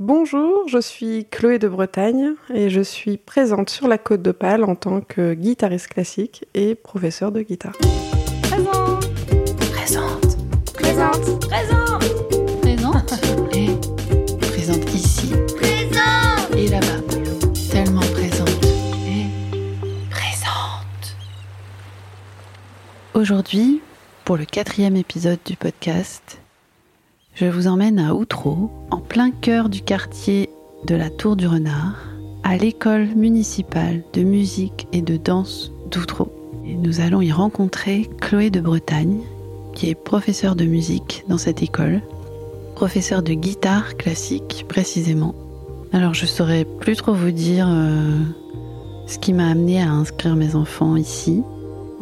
Bonjour, je suis Chloé de Bretagne et je suis présente sur la Côte d'Opale en tant que guitariste classique et professeur de guitare. Présente Présente. Présente Présente Présente. Et présente ici. Présente Et là-bas. Tellement présente. Et présente. Aujourd'hui, pour le quatrième épisode du podcast, je vous emmène à Outreau, en plein cœur du quartier de la Tour du Renard, à l'école municipale de musique et de danse d'Outreau. Nous allons y rencontrer Chloé de Bretagne, qui est professeure de musique dans cette école, professeure de guitare classique précisément. Alors je saurais plus trop vous dire euh, ce qui m'a amené à inscrire mes enfants ici.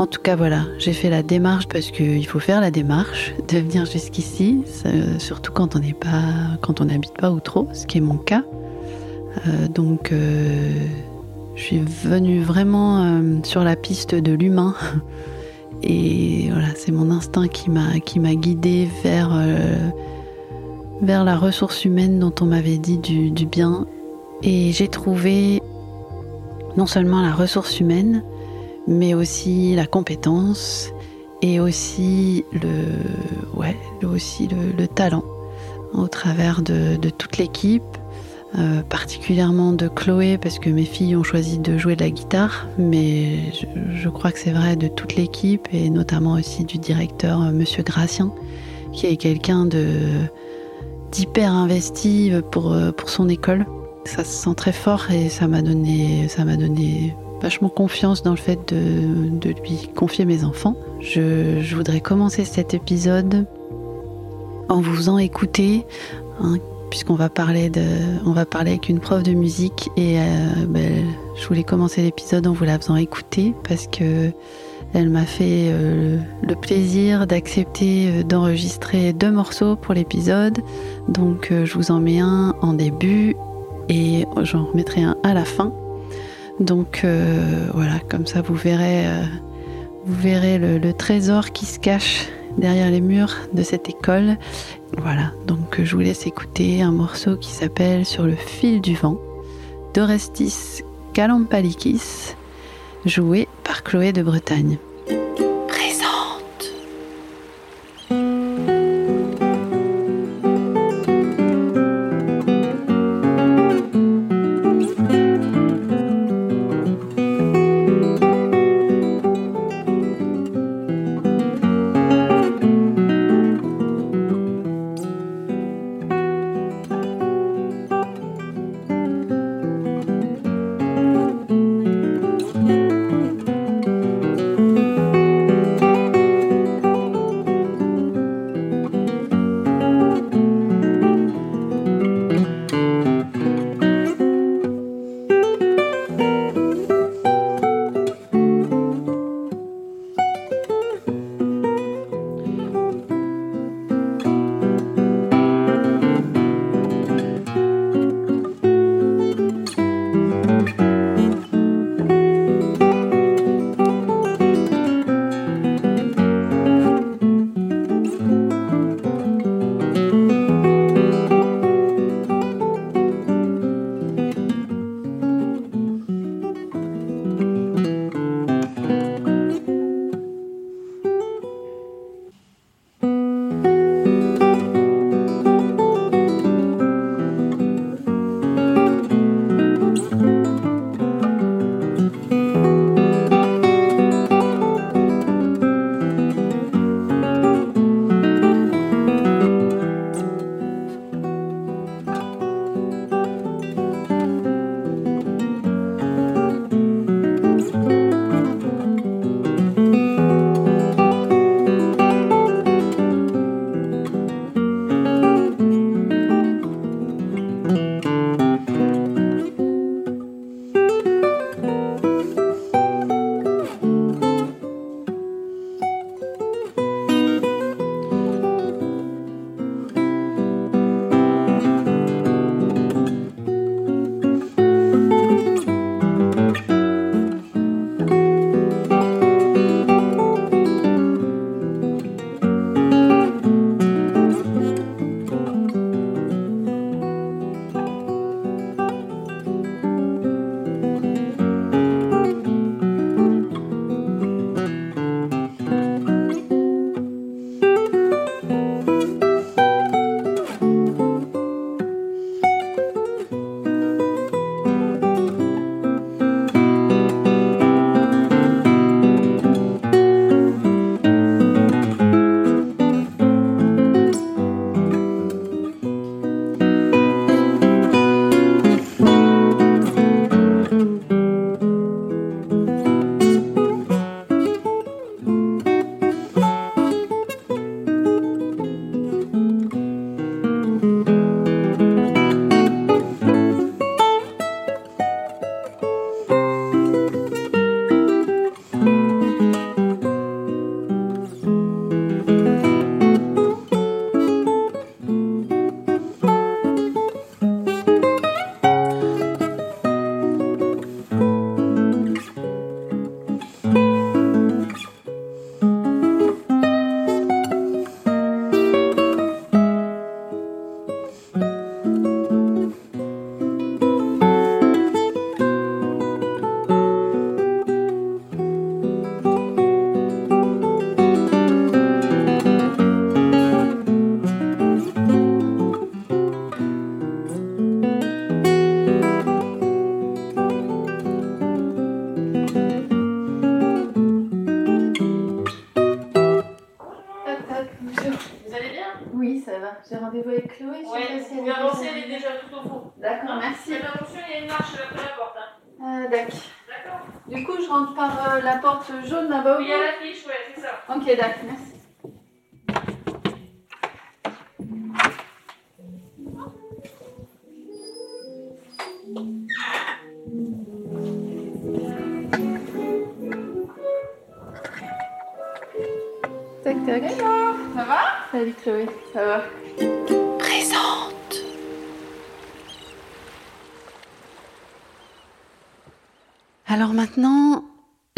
En tout cas voilà, j'ai fait la démarche parce qu'il faut faire la démarche de venir jusqu'ici, surtout quand on n'est pas, quand on n'habite pas ou trop, ce qui est mon cas. Euh, donc euh, je suis venue vraiment euh, sur la piste de l'humain et voilà, c'est mon instinct qui m'a qui m'a guidée vers vers la ressource humaine dont on m'avait dit du bien. Et j'ai trouvé non seulement la ressource humaine, mais aussi la compétence et aussi le, ouais, aussi le, le talent au travers de, de toute l'équipe, euh, particulièrement de Chloé, parce que mes filles ont choisi de jouer de la guitare, mais je, crois que c'est vrai de toute l'équipe et notamment aussi du directeur, euh, Monsieur Gratien, qui est quelqu'un de d'hyper investi pour, euh, pour son école. Ça se sent très fort et ça m'a donné, ça m'a donné vachement confiance dans le fait de, de lui confier mes enfants. Je, je voudrais commencer cet épisode en vous faisant écouter, hein, puisqu'on va parler de, on va parler avec une prof de musique et euh, ben, je voulais commencer l'épisode en vous la faisant écouter parce que elle m'a fait euh, le plaisir d'accepter euh, d'enregistrer deux morceaux pour l'épisode. Donc je vous en mets un en début et j'en remettrai un à la fin. Donc euh, voilà, comme ça vous verrez, euh, vous verrez le, le trésor qui se cache derrière les murs de cette école. Voilà, donc je vous laisse écouter un morceau qui s'appelle Sur le fil du vent d'Orestis Kalampalikis, joué par Chloé de Bretagne.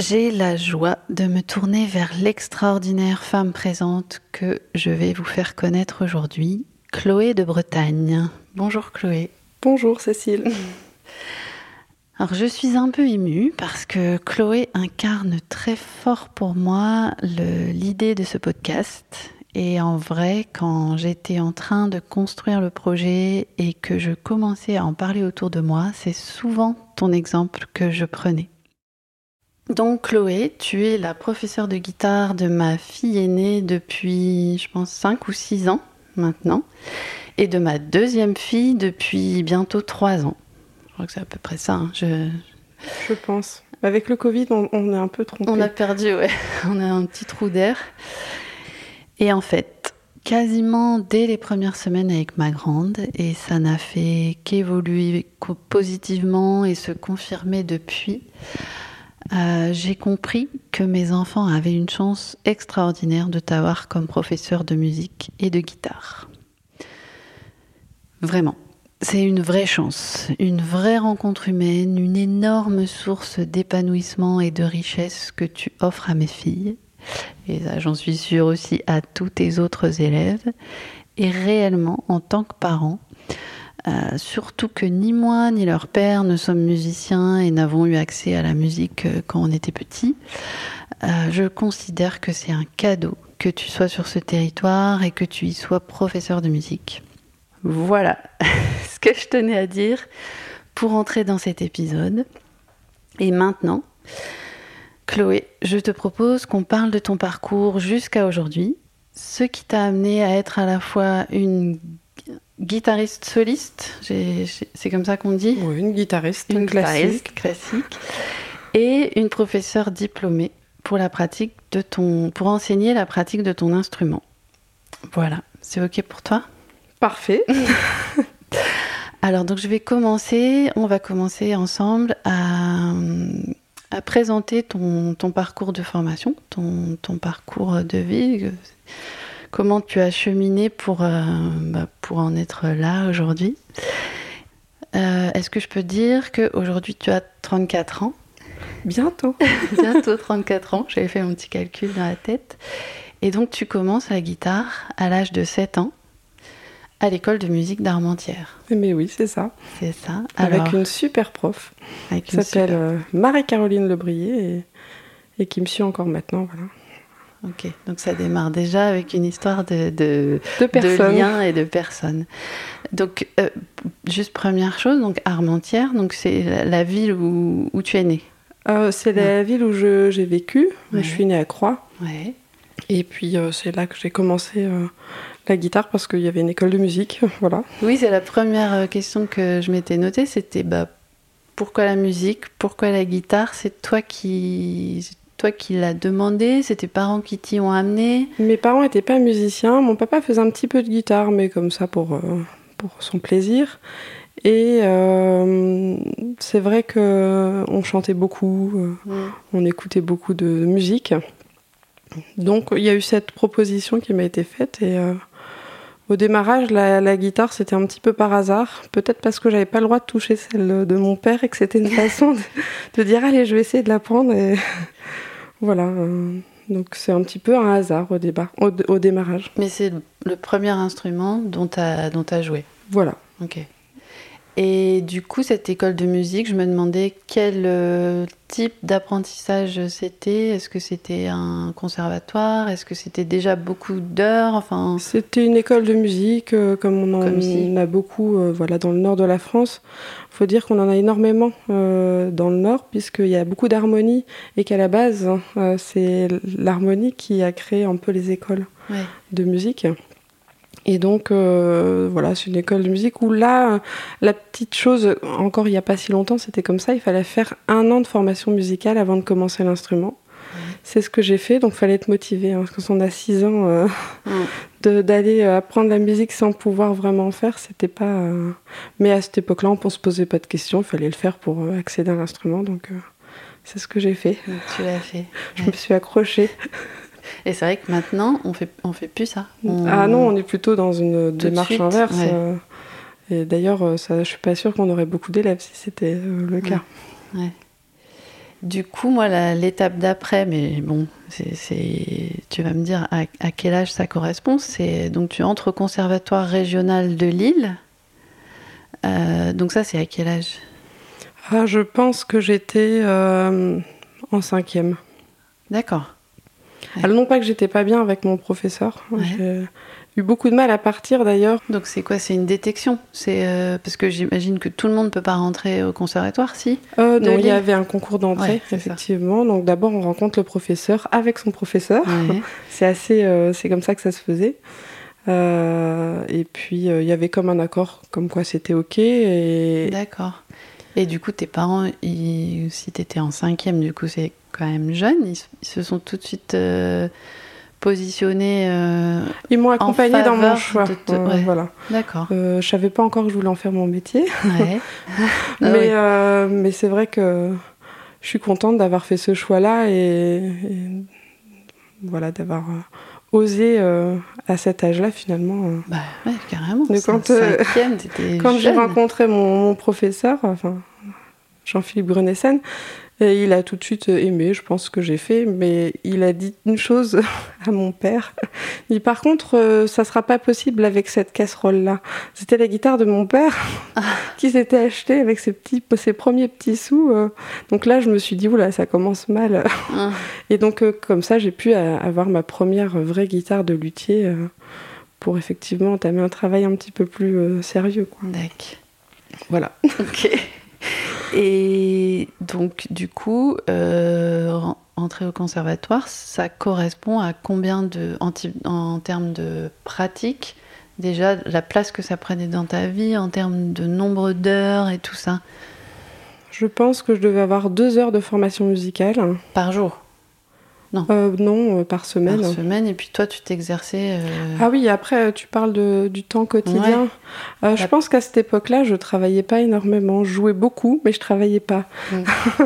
J'ai la joie de me tourner vers l'extraordinaire femme présente que je vais vous faire connaître aujourd'hui, Chloé de Bretagne. Bonjour Chloé. Bonjour Cécile. Alors je suis un peu émue parce que Chloé incarne très fort pour moi l'idée de ce podcast. Et en vrai, quand j'étais en train de construire le projet et que je commençais à en parler autour de moi, c'est souvent ton exemple que je prenais. Donc Chloé, tu es la professeure de guitare de ma fille aînée depuis, je pense, 5 ou 6 ans maintenant, et de ma deuxième fille depuis bientôt 3 ans. Je crois que c'est à peu près ça. hein. Je- Je pense. Avec le Covid, on, on est un peu trompé. On a perdu, ouais. On a un petit trou d'air. Et en fait, quasiment dès les premières semaines avec ma grande, et ça n'a fait qu'évoluer positivement et se confirmer depuis, euh, j'ai compris que mes enfants avaient une chance extraordinaire de t'avoir comme professeur de musique et de guitare. Vraiment. C'est une vraie chance, une vraie rencontre humaine, une énorme source d'épanouissement et de richesse que tu offres à mes filles. Et j'en suis sûre aussi à tous tes autres élèves. Et réellement, en tant que parent, euh, surtout que ni moi ni leur père ne sommes musiciens et n'avons eu accès à la musique euh, quand on était petit, euh, je considère que c'est un cadeau que tu sois sur ce territoire et que tu y sois professeur de musique. Voilà ce que je tenais à dire pour entrer dans cet épisode. Et maintenant, Chloé, je te propose qu'on parle de ton parcours jusqu'à aujourd'hui, ce qui t'a amené à être à la fois une guitariste soliste, c'est comme ça qu'on dit, Ouais, une guitariste une classique. guitariste classique, et une professeure diplômée pour la pratique de ton, pour enseigner la pratique de ton instrument. Voilà, c'est ok pour toi? Parfait. Alors, donc je vais commencer, on va commencer ensemble à, à présenter ton, ton parcours de formation, ton, ton parcours de vie, comment tu as cheminé pour, euh, bah, pour en être là aujourd'hui. Euh, Est-ce que je peux dire qu'aujourd'hui tu as 34 ans? Bientôt. bientôt 34 ans, j'avais fait mon petit calcul dans la tête. Et donc tu commences la guitare à l'âge de 7 ans à l'école de musique d'Armentières. Mais oui, c'est ça. C'est ça. Avec une super prof qui s'appelle super- euh, Marie-Caroline Lebrier et, et qui me suit encore maintenant. Voilà. Ok, donc ça démarre déjà avec une histoire de, de, liens et de personnes. Donc, euh, juste première chose, donc Armentières, donc c'est la, la ville où, où tu es né. Euh, c'est la ville où j'ai vécu. Ouais. Je suis née à Croix. Ouais. Et puis euh, c'est là que j'ai commencé la guitare parce qu'il y avait une école de musique. voilà. Oui, c'est la première question que je m'étais notée, c'était bah, pourquoi la musique, pourquoi la guitare C'est toi qui, toi qui l'as demandé, c'est tes parents qui t'y ont amené. Mes parents n'étaient pas musiciens. Mon papa faisait un petit peu de guitare, mais comme ça pour, euh, pour son plaisir. Et euh, c'est vrai que on chantait beaucoup, euh, on écoutait beaucoup de musique. Donc il y a eu cette proposition qui m'a été faite et au démarrage la, la guitare c'était un petit peu par hasard, peut-être parce que j'avais pas le droit de toucher celle de mon père et que c'était une façon de, de dire allez je vais essayer de la prendre et voilà. donc c'est un petit peu un hasard au, débar- au, au démarrage. Mais c'est le, le premier instrument dont tu as, dont as joué. Voilà. Ok. Et du coup, cette école de musique, je me demandais quel euh, type d'apprentissage c'était. Est-ce que c'était un conservatoire? Est-ce que c'était déjà beaucoup d'heures? Enfin, C'était une école de musique, euh, comme on en Comme a beaucoup euh, voilà, dans le nord de la France. Il faut dire qu'on en a énormément euh, dans le nord, puisqu'il y a beaucoup d'harmonie, et qu'à la base, hein, c'est l'harmonie qui a créé un peu les écoles ouais. de musique. Et donc, euh, voilà, c'est une école de musique où là, la petite chose, encore il n'y a pas si longtemps, c'était comme ça, il fallait faire un an de formation musicale avant de commencer l'instrument. C'est ce que j'ai fait, donc il fallait être motivé, hein, parce que on a 6 ans, euh, Mm. d'aller apprendre la musique sans pouvoir vraiment en faire, c'était pas... euh, Mais à cette époque-là, on ne se posait pas de questions, il fallait le faire pour euh, accéder à l'instrument, donc euh, c'est ce que j'ai fait. Donc, tu l'as fait. Je me suis accrochée. Et c'est vrai que maintenant, on fait, on fait plus ça. On- Ah non, on est plutôt dans une démarche suite, inverse. ouais. euh, et d'ailleurs, euh, ça, je suis pas sûre qu'on aurait beaucoup d'élèves si c'était euh, le cas. Du coup, moi, l'étape d'après, mais bon, c'est, c'est- tu vas me dire à, à quel âge ça correspond. C'est donc tu entres au conservatoire régional de Lille. Euh, donc ça, c'est à quel âge? Ah, je pense que j'étais euh, en cinquième. D'accord. Ouais. Alors non pas que j'étais pas bien avec mon professeur. Ouais. J'ai eu beaucoup de mal à partir d'ailleurs. Donc c'est quoi? C'est une détection? C'est euh, parce que j'imagine que tout le monde peut pas rentrer au conservatoire, si? Euh, non, il y avait un concours d'entrée, Ouais, c'est ça. effectivement. Donc d'abord, on rencontre le professeur avec son professeur. C'est assez, euh, c'est comme ça que ça se faisait. Euh, et puis euh, il y avait comme un accord, comme quoi c'était ok. Et D'accord. Et du coup, tes parents, ils- si tu étais en cinquième, du coup, c'est quand même jeune, ils, se- ils se sont tout de suite euh, positionnés. euh, ils m'ont accompagné dans mon choix. de te- ouais. Voilà. D'accord. Euh, je savais pas encore que je voulais en faire mon métier, Ouais. Ah mais, c'est vrai que je suis contente d'avoir fait ce choix-là et, et voilà d'avoir osé euh, à cet âge-là finalement. euh. Bah ouais, carrément. C'est quand, euh, cinquième, Quand j'ai rencontré mon, mon professeur, enfin Jean-Philippe Grenessen, et il a tout de suite aimé, je pense, ce que j'ai fait, mais il a dit une chose à mon père. Il dit par contre, euh, ça sera pas possible avec cette casserole-là. C'était la guitare de mon père qui s'était achetée avec ses, petits, ses premiers petits sous. euh. Donc là, je me suis dit, oula, ça commence mal. Hein. Et donc, euh, comme ça, j'ai pu euh, avoir ma première vraie guitare de luthier euh, pour effectivement entamer un travail un petit peu plus euh, sérieux. Quoi. D'accord. Voilà. Ok. Et donc, du coup, euh, entrer au conservatoire, ça correspond à combien de, en termes de pratique, déjà la place que ça prenait dans ta vie, en termes de nombre d'heures et tout ça, Je pense que je devais avoir deux heures de formation musicale. par jour, Euh, non, euh, par semaine. par semaine, et puis toi, tu t'exerçais. euh, Ah oui, après, tu parles de, du temps quotidien. Euh, je La- pense qu'à cette époque-là, je travaillais pas énormément. Je jouais beaucoup, mais je travaillais pas. Mm.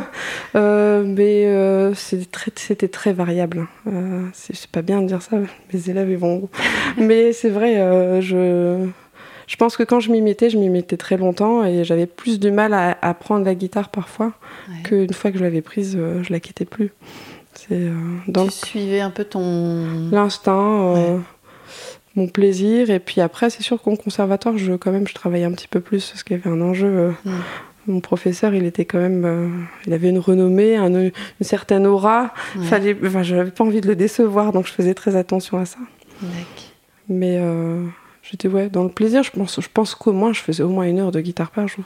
Euh, mais euh, c'était très, c'était très variable. Euh, c'est pas bien de dire ça, mes élèves ils vont. mais c'est vrai, euh, je. Je pense que quand je m'y mettais, je m'y mettais très longtemps et j'avais plus du mal à, à prendre la guitare parfois ouais. qu'une fois que je l'avais prise, euh, je la quittais plus. C'est euh, Tu suivais un peu ton. l'instinct, euh, Ouais. mon plaisir. Et puis après, c'est sûr qu'au conservatoire, je, quand même, je travaillais un petit peu plus parce qu'il y avait un enjeu. euh, Mm. Mon professeur, il était quand même, euh, il avait une renommée, un- une certaine aura. Ouais. Fallait, enfin, j'avais pas envie de le décevoir, donc je faisais très attention à ça. Mais euh, j'étais ouais dans le plaisir. Je pense, je pense qu'au moins, je faisais au moins une heure de guitare par jour.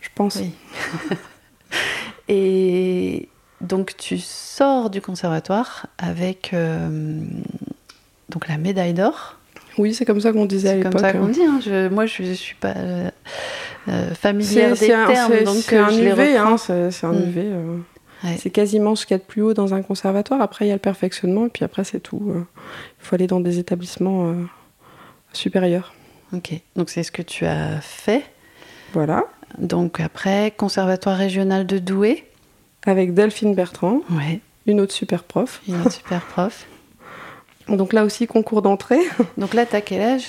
Je pense. Oui. Et donc tu sors du conservatoire avec euh, donc la médaille d'or. Oui, c'est comme ça qu'on disait à C'est l'époque. comme ça qu'on hein. dit. hein. Je- moi, je ne suis pas euh, euh, familière C'est des c'est un, termes, c'est- donc c'est un UV, hein, c'est c'est un Mm. UV. euh, Ouais. C'est quasiment ce qu'il y a de plus haut dans un conservatoire. Après, il y a le perfectionnement, et puis après, c'est tout. Il faut aller dans des établissements supérieurs. Ok, donc c'est ce que tu as fait. Voilà. Donc après, conservatoire régional de Douai. Avec Delphine Bertrand, Ouais, une autre super prof. une autre super prof. Donc là aussi, concours d'entrée. Donc là, t'as quel âge?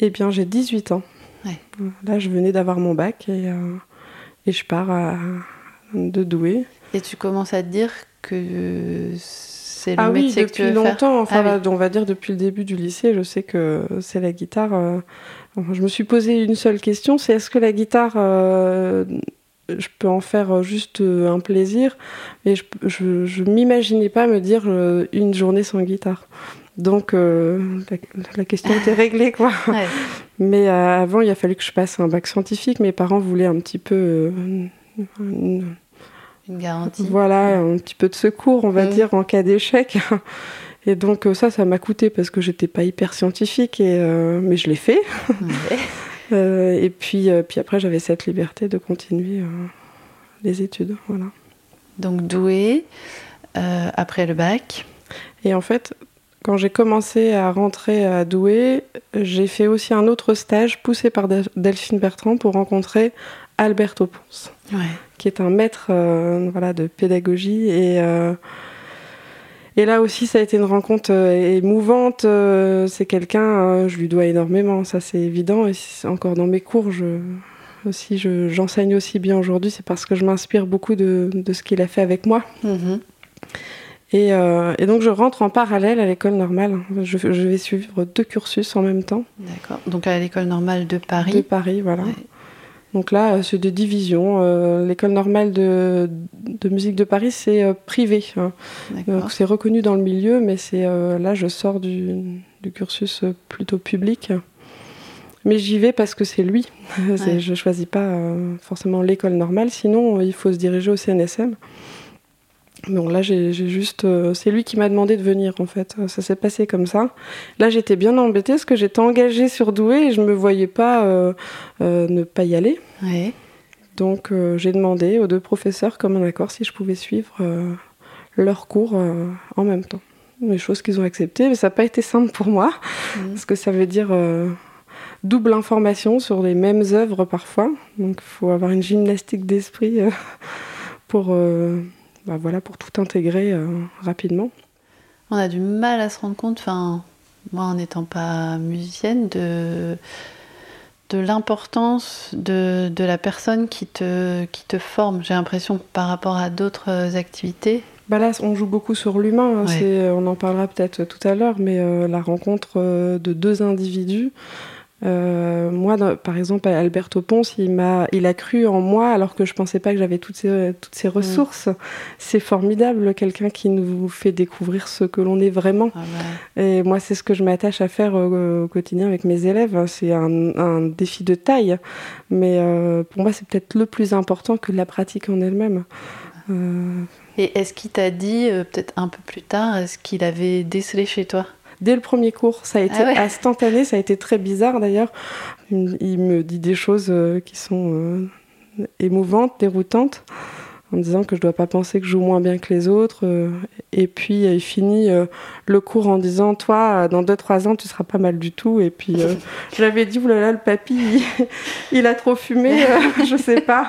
Eh bien, j'ai 18 ans. Ouais. Là, je venais d'avoir mon bac et, euh, et je pars à- de Douai. Et tu commences à te dire que c'est le Ah oui, métier que tu veux faire? longtemps, enfin, Ah oui. on va dire depuis le début du lycée, je sais que c'est la guitare. euh, je me suis posé une seule question, c'est est-ce que la guitare, euh, je peux en faire juste euh, un plaisir Et je, je, je m'imaginais pas me dire euh, une journée sans guitare. Donc euh, la, la question était réglée, quoi. Ouais. Mais euh, avant, il a fallu que je passe un bac scientifique. Mes parents voulaient un petit peu... euh, une- Une garantie. voilà, un petit peu de secours, on va Mm. dire, en cas d'échec. Et donc euh, ça, ça m'a coûté parce que j'étais pas hyper scientifique, et, euh, mais je l'ai fait. Ouais. Euh, et puis, euh, puis après, j'avais cette liberté de continuer euh, les études. Voilà. Donc doué, euh, après le bac. Et en fait, quand j'ai commencé à rentrer à Douai, j'ai fait aussi un autre stage poussé par Del- Delphine Bertrand pour rencontrer Alberto Ponce, Ouais. qui est un maître euh, voilà, de pédagogie. Et, euh, et là aussi, ça a été une rencontre euh, émouvante. Euh, c'est quelqu'un, euh, je lui dois énormément, ça c'est évident. Et encore dans mes cours, je, aussi, je- j'enseigne aussi bien aujourd'hui, c'est parce que je m'inspire beaucoup de, de ce qu'il a fait avec moi. Mhm. Et, euh, et donc je rentre en parallèle à l'école normale. Je, je vais suivre deux cursus en même temps D'accord. Donc à l'école normale de Paris. de Paris, voilà. Ouais. Donc là, euh, c'est des divisions. Euh, l'école normale de, de musique de Paris, c'est euh, privé. hein. C'est reconnu dans le milieu, mais c'est euh, là, je sors du, du cursus plutôt public. Mais j'y vais parce que c'est lui. Ouais. Je choisis pas forcément l'école normale, sinon il faut se diriger au CNSM. Bon, là, j'ai juste. euh, c'est lui qui m'a demandé de venir, en fait. Ça s'est passé comme ça. Là, j'étais bien embêtée parce que j'étais engagée sur Douai et je me voyais pas euh, euh, ne pas y aller. Ouais. Donc, j'ai demandé aux deux professeurs, comme un accord, si je pouvais suivre leurs cours en même temps. Les choses qu'ils ont acceptées, mais ça n'a pas été simple pour moi, Mhm. parce que ça veut dire double information sur les mêmes œuvres parfois. Donc, il faut avoir une gymnastique d'esprit pour, bah, voilà, pour tout intégrer euh, rapidement. On a du mal à se rendre compte, enfin, moi en n'étant pas musicienne, de, de l'importance de, de la personne qui te, qui te forme. J'ai l'impression que par rapport à d'autres activités, Bah là, on joue beaucoup sur l'humain. hein, Ouais. c'est- on en parlera peut-être tout à l'heure, mais euh, la rencontre euh, de deux individus. Euh, moi, dans- par exemple, Alberto Ponce, il m'a, il a cru en moi alors que je pensais pas que j'avais toutes ces, toutes ces ressources. C'est formidable, quelqu'un qui nous fait découvrir ce que l'on est vraiment. ah Et moi, c'est ce que je m'attache à faire au, au quotidien avec mes élèves. C'est un, un défi de taille, mais euh, pour moi, c'est peut-être le plus important que la pratique en elle-même. Euh, Et est-ce qu'il t'a dit, peut-être un peu plus tard, est-ce qu'il avait décelé chez toi? Dès le premier cours, ça a été Ah ouais. instantané, ça a été très bizarre d'ailleurs. Il, me- dit des choses euh, qui sont euh, émouvantes, déroutantes, en me disant que je dois pas penser que je joue moins bien que les autres. euh, et puis il finit le cours en disant Toi, dans 2-3 ans, tu seras pas mal du tout. Et puis j'avais dit Oulala, le papy, il, a trop fumé, je sais pas.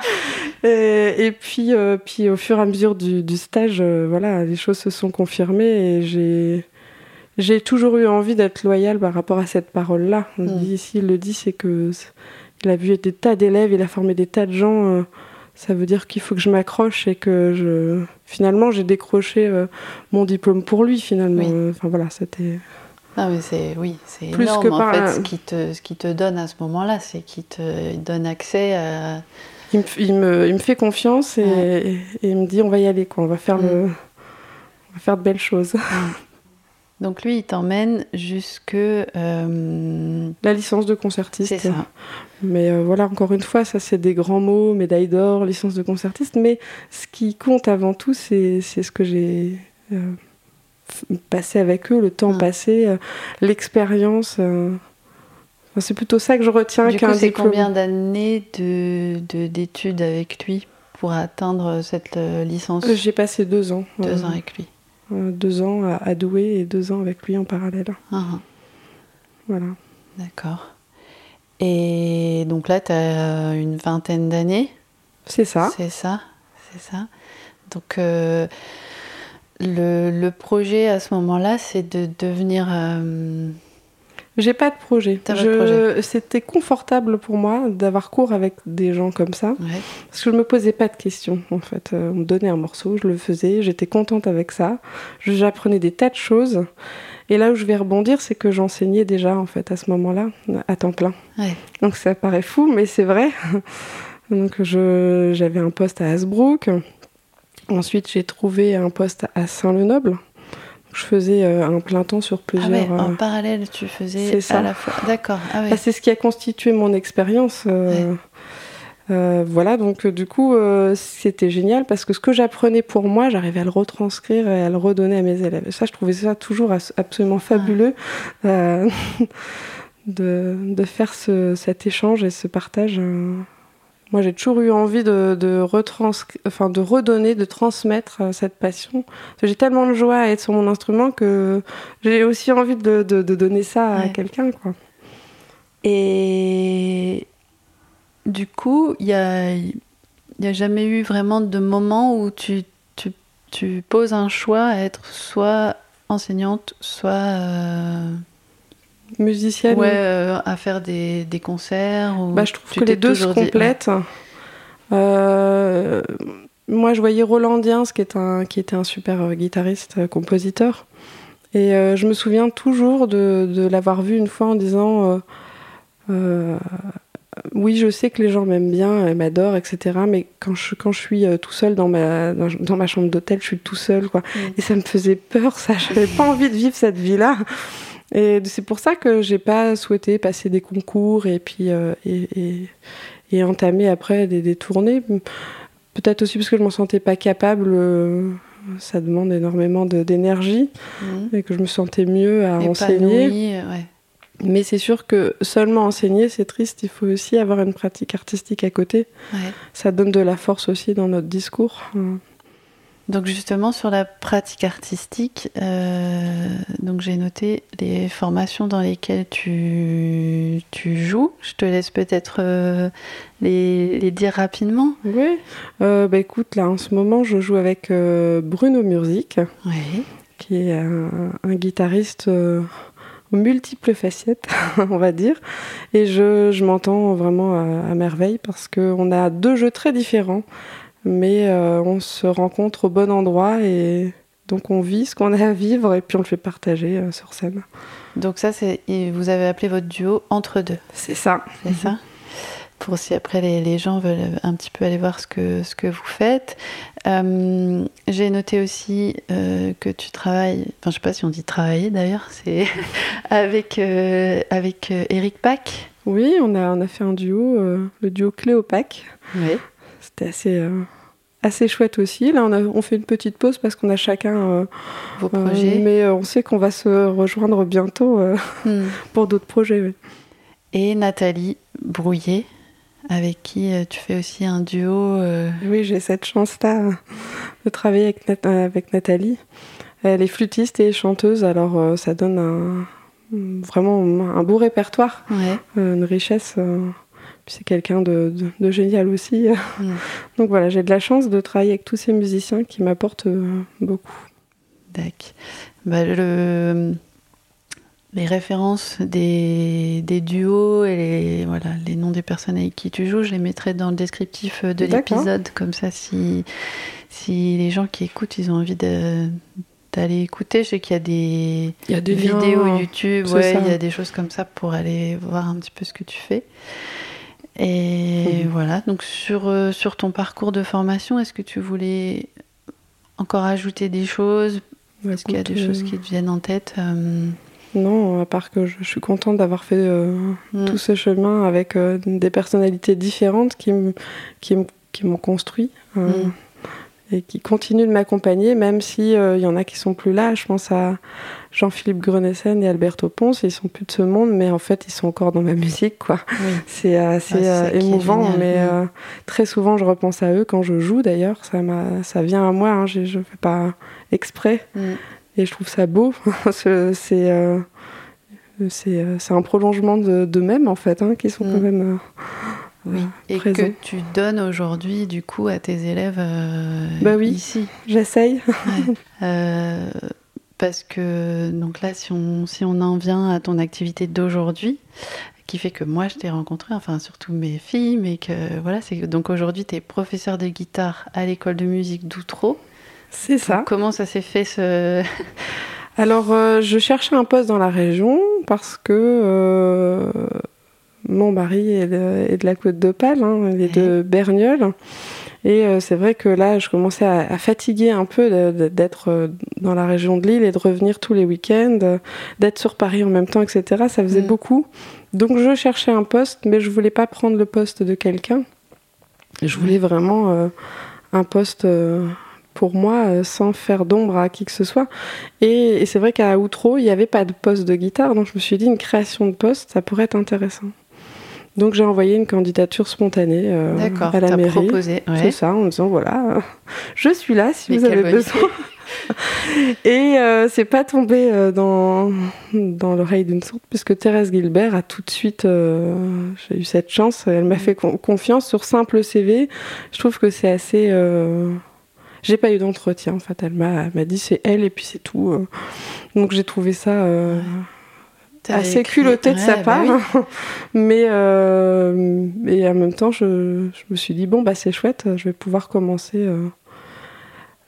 Et, et puis, puis au fur et à mesure du, du stage, voilà, les choses se sont confirmées et j'ai. J'ai toujours eu envie d'être loyale par rapport à cette parole-là. On Mm. dit, S'il le dit, c'est que il a vu des tas d'élèves, il a formé des tas de gens. euh, ça veut dire qu'il faut que je m'accroche et que je. Finalement, j'ai décroché euh, mon diplôme pour lui. Finalement, Oui. Euh, enfin voilà, c'était. Non mais c'est oui, c'est Plus énorme que en par fait ce qui te ce qui te donne à ce moment-là, c'est qu'il te donne accès à Il me, il me, il me fait confiance et, Ouais. et- et il me dit on va y aller, quoi. On va faire Mm. le. On va faire de belles choses. Donc lui, il t'emmène jusque euh, La licence de concertiste. c'est ça. Mais euh, voilà, encore une fois, ça c'est des grands mots, médaille d'or, licence de concertiste. Mais ce qui compte avant tout, c'est ce que j'ai euh, passé avec eux, le temps Ah. passé, l'expérience. Enfin, c'est plutôt ça que je retiens Du coup, qu'un c'est combien d'années de de- d'études avec lui pour atteindre cette licence? J'ai passé deux ans. Deux ans avec lui. Euh, deux ans à, à Douai et deux ans avec lui en parallèle. Ah, ah, Voilà. D'accord. Et donc là, tu as une vingtaine d'années? C'est ça. C'est ça, c'est ça. Donc euh, le, le projet à ce moment-là, c'est de devenir. euh, J'ai pas de projet. Je- C'était confortable pour moi d'avoir cours avec des gens comme ça. ouais. Parce que je me posais pas de questions, en fait. Euh, on me donnait un morceau, je le faisais, j'étais contente avec ça. J'apprenais des tas de choses. Et là où je vais rebondir, c'est que j'enseignais déjà, en fait, à ce moment-là, à temps plein. Ouais. Donc ça paraît fou, mais c'est vrai. Donc je- j'avais un poste à Hasbrook. Ensuite, j'ai trouvé un poste à Saint-Lenoble. Je faisais euh, un plein temps sur Ah plusieurs. ouais, en euh, parallèle, tu faisais c'est ça. à la fois. D'accord. Ah ouais. bah, c'est ce qui a constitué mon expérience. euh, Euh, voilà, donc euh, du coup, euh, c'était génial parce que ce que j'apprenais pour moi, j'arrivais à le retranscrire et à le redonner à mes élèves. Et ça, je trouvais ça toujours absolument fabuleux de, de faire ce- cet échange et ce partage. Moi, j'ai toujours eu envie de, de, retranscri- enfin, de redonner, de transmettre euh, cette passion. J'ai tellement de joie à être sur mon instrument que j'ai aussi envie de, de- de donner ça à quelqu'un. quoi. Et du coup, il n'y a, il y a jamais eu vraiment de moment où tu, tu, tu poses un choix à être soit enseignante, soit euh, Musicienne, ouais, euh, à faire des, des concerts. Ou Bah, je trouve que les deux se dit- complètent. Euh, moi, je voyais Roland Diens, qui, est un, qui était un super euh, guitariste, compositeur. Et je me souviens toujours de, de l'avoir vu une fois en disant Oui, je sais que les gens m'aiment bien, m'adorent, etc. Mais quand je, quand je suis tout seul dans ma, dans, dans ma chambre d'hôtel, je suis tout seul. Quoi. Mm. Et ça me faisait peur, ça. Je n'avais pas envie de vivre cette vie-là. Et c'est pour ça que j'ai pas souhaité passer des concours et puis euh, et, et, et entamer après des, des tournées. Peut-être aussi parce que je m'en sentais pas capable. euh, ça demande énormément de- d'énergie Mhm. et que je me sentais mieux à enseigner. Euh, ouais. Mais c'est sûr que seulement enseigner, c'est triste. Il faut aussi avoir une pratique artistique à côté. Ouais. Ça donne de la force aussi dans notre discours. Donc justement sur la pratique artistique, euh, donc j'ai noté les formations dans lesquelles tu, tu joues. Je te laisse peut-être euh, les, les dire rapidement. Oui. Euh, bah écoute, là en ce moment, je joue avec euh, Bruno Murzik. Oui. qui est un, un guitariste aux multiples facettes, on va dire. Et je, je m'entends vraiment à, à merveille parce qu'on a deux jeux très différents, mais euh, on se rencontre au bon endroit et donc on vit ce qu'on a à vivre et puis on le fait partager euh, sur scène. Donc ça, c'est vous avez appelé votre duo entre deux, C'est ça. c'est ça Pour si après les, les gens veulent un petit peu aller voir ce que, ce que vous faites. Euh, j'ai noté aussi euh, que tu travailles, enfin je sais pas si on dit travailler d'ailleurs, c'est avec, euh, avec Eric Pack. Oui, on a, on a fait un duo, le duo Cléopac. Oui. C'était assez, assez chouette aussi. Là, on, a, on fait une petite pause parce qu'on a chacun euh, Vos Euh, projets. mais euh, on sait qu'on va se rejoindre bientôt Hmm. pour d'autres projets. oui. Et Nathalie Brouillet, avec qui tu fais aussi un duo. Oui, j'ai cette chance-là de travailler avec, Nat- avec Nathalie. Elle est flûtiste et chanteuse, alors ça donne un, vraiment un beau répertoire, Ouais. une richesse. Euh, puis c'est quelqu'un de, de- de génial aussi. Mm. Donc voilà, j'ai de la chance de travailler avec tous ces musiciens qui m'apportent euh, beaucoup. D'accord. Bah, le, les références des, des duos et les, voilà, les noms des personnes avec qui tu joues, je les mettrai dans le descriptif de D'accord. l'épisode. Comme ça, si, si les gens qui écoutent, ils ont envie de- d'aller écouter, je sais qu'il y a des, Il y a des liens, vidéos euh, YouTube, ouais, il y a des choses comme ça pour aller voir un petit peu ce que tu fais. Et Mhm. voilà, donc sur, euh, sur ton parcours de formation, est-ce que tu voulais encore ajouter des choses Est-ce qu'il y a des choses euh, qui te viennent en tête euh, Non, à part que je, je suis contente d'avoir fait mm, tout ce chemin avec des personnalités différentes qui qui qui m'ont construit Mm. Et qui continuent de m'accompagner, même si euh, il y en a qui sont plus là. Je pense à Jean-Philippe Grenessen et Alberto Ponce. Ils sont plus de ce monde, mais en fait, ils sont encore dans ma musique, quoi. Oui. C'est assez Ouais, c'est ça euh, émouvant, génial, mais euh, très souvent, je repense à eux quand je joue. D'ailleurs, ça m'a, ça vient à moi. Hein, je, je fais pas exprès. Mm. Et je trouve ça beau. c'est c'est euh, c'est, euh, c'est un prolongement de- d'eux-mêmes, en fait, hein, qui sont Mm. quand même. Oui. Et que tu donnes aujourd'hui, du coup, à tes élèves euh, Bah oui. ici. J'essaye. Ouais. Euh, parce que, donc là, si on, si on en vient à ton activité d'aujourd'hui, qui fait que moi, je t'ai rencontré, enfin, surtout mes filles, mais que, voilà, c'est que, donc aujourd'hui, tu es professeur de guitare à l'école de musique d'Outreau. C'est ça. Comment ça s'est fait ce. Alors, euh, je cherchais un poste dans la région parce que mon mari est de, est de la Côte d'Opale, hein, il est de Bernieul. Et euh, c'est vrai que là, je commençais à, à fatiguer un peu d'être euh, dans la région de Lille et de revenir tous les week-ends, euh, d'être sur Paris en même temps, etc. Ça faisait Mm. beaucoup. Donc, je cherchais un poste, mais je voulais pas prendre le poste de quelqu'un. Je voulais vraiment euh, un poste euh, pour moi sans faire d'ombre à qui que ce soit. Et, et c'est vrai qu'à Outro, il n'y avait pas de poste de guitare, donc je me suis dit une création de poste, ça pourrait être intéressant. Donc j'ai envoyé une candidature spontanée euh, à la mairie. proposé. ouais. C'est ça, en disant voilà, je suis là si Mais vous avez besoin. Et euh, c'est pas tombé euh, dans, dans l'oreille d'une sourde, puisque Thérèse Gilbert a tout de suite, euh, j'ai eu cette chance, elle m'a fait con- confiance sur simple CV. Je trouve que c'est assez. euh, J'ai pas eu d'entretien, en fait, elle m'a elle m'a dit c'est elle et puis c'est tout. euh. Donc j'ai trouvé ça. euh, T'avais assez écrit- culotté de sa bah part. oui. mais, euh, et en même temps, je, je me suis dit, bon, bah, c'est chouette, je vais pouvoir commencer. euh.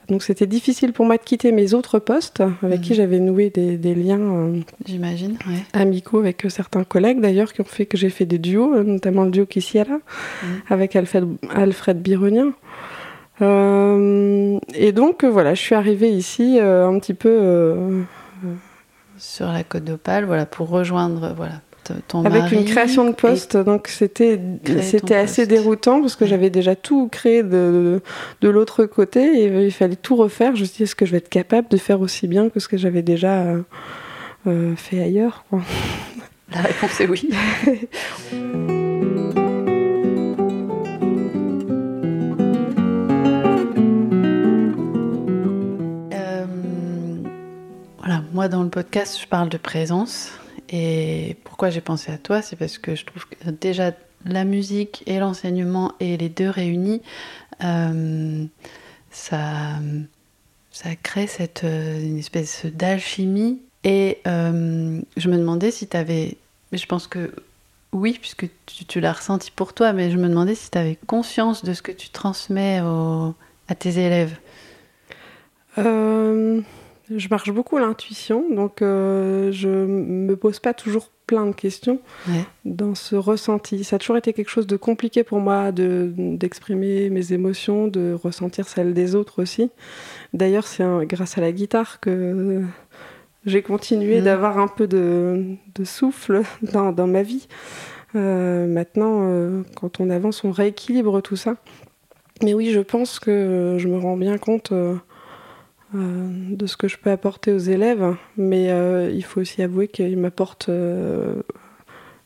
Donc c'était difficile pour moi de quitter mes autres postes, avec Mhm. qui j'avais noué des, des liens euh, J'imagine, ouais. amicaux avec euh, certains collègues d'ailleurs, qui ont fait que j'ai fait des duos, euh, notamment le duo Kissiala, Mhm. avec Alfred, Alfred Bironien. Euh, et donc voilà, je suis arrivée ici euh, un petit peu euh, Sur la côte d'Opale, voilà, pour rejoindre voilà, ton Avec mari une création de poste, donc c'était c'était assez poste. déroutant parce que j'avais déjà tout créé de, de, de l'autre côté et il fallait tout refaire. Je me suis dit, est-ce que je vais être capable de faire aussi bien que ce que j'avais déjà euh, euh, fait ailleurs quoi? La réponse est oui. moi dans le podcast, je parle de présence. Et pourquoi j'ai pensé à toi, c'est parce que je trouve que déjà la musique et l'enseignement et les deux réunis, euh, ça, crée cette euh, une espèce d'alchimie. Et euh, je me demandais si tu avais, je pense que oui, puisque tu, tu l'as ressenti pour toi, mais je me demandais si tu avais conscience de ce que tu transmets au- à tes élèves. Je marche beaucoup à l'intuition, donc euh, je me pose pas toujours plein de questions Ouais. dans ce ressenti. Ça a toujours été quelque chose de compliqué pour moi de d'exprimer mes émotions, de ressentir celles des autres aussi. D'ailleurs, c'est un- grâce à la guitare que j'ai continué Mhm. d'avoir un peu de, de souffle dans, dans ma vie. Euh, maintenant, euh, quand on avance, on rééquilibre tout ça. Mais oui, je pense que je me rends bien compte euh, de ce que je peux apporter aux élèves, mais euh, il faut aussi avouer qu'ils m'apportent. euh,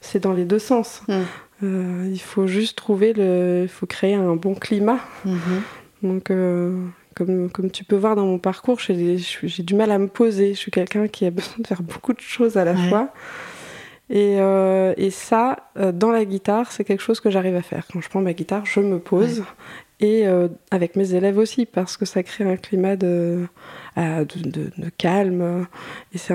c'est dans les deux sens. Mm. Euh, il faut juste trouver le. Il faut créer un bon climat. Mhm. Donc, euh, comme, comme tu peux voir dans mon parcours, j'ai du mal à me poser. Je suis quelqu'un qui a besoin de faire beaucoup de choses à la Ouais. fois. Et, euh, et ça, euh, dans la guitare, c'est quelque chose que j'arrive à faire. Quand je prends ma guitare, je me pose. Et euh, avec mes élèves aussi, parce que ça crée un climat de, euh, de, de- de calme. Et c'est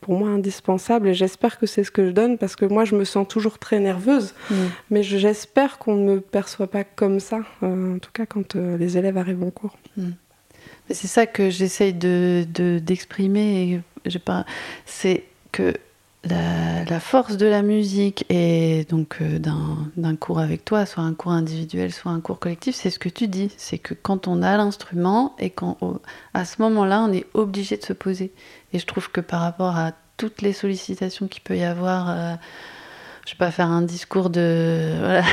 pour moi indispensable. Et j'espère que c'est ce que je donne, parce que moi, je me sens toujours très nerveuse. Mm. Mais je- j'espère qu'on ne me perçoit pas comme ça, euh, en tout cas quand euh, les élèves arrivent en cours. Mais C'est ça que j'essaye de, de- d'exprimer. C'est que la, la force de la musique et donc euh, d'un, cours avec toi, soit un cours individuel, soit un cours collectif, c'est ce que tu dis. C'est que quand on a l'instrument et quand à ce moment-là, on est obligé de se poser. Et je trouve que par rapport à toutes les sollicitations qu'il peut y avoir, euh, je vais pas faire un discours de, voilà,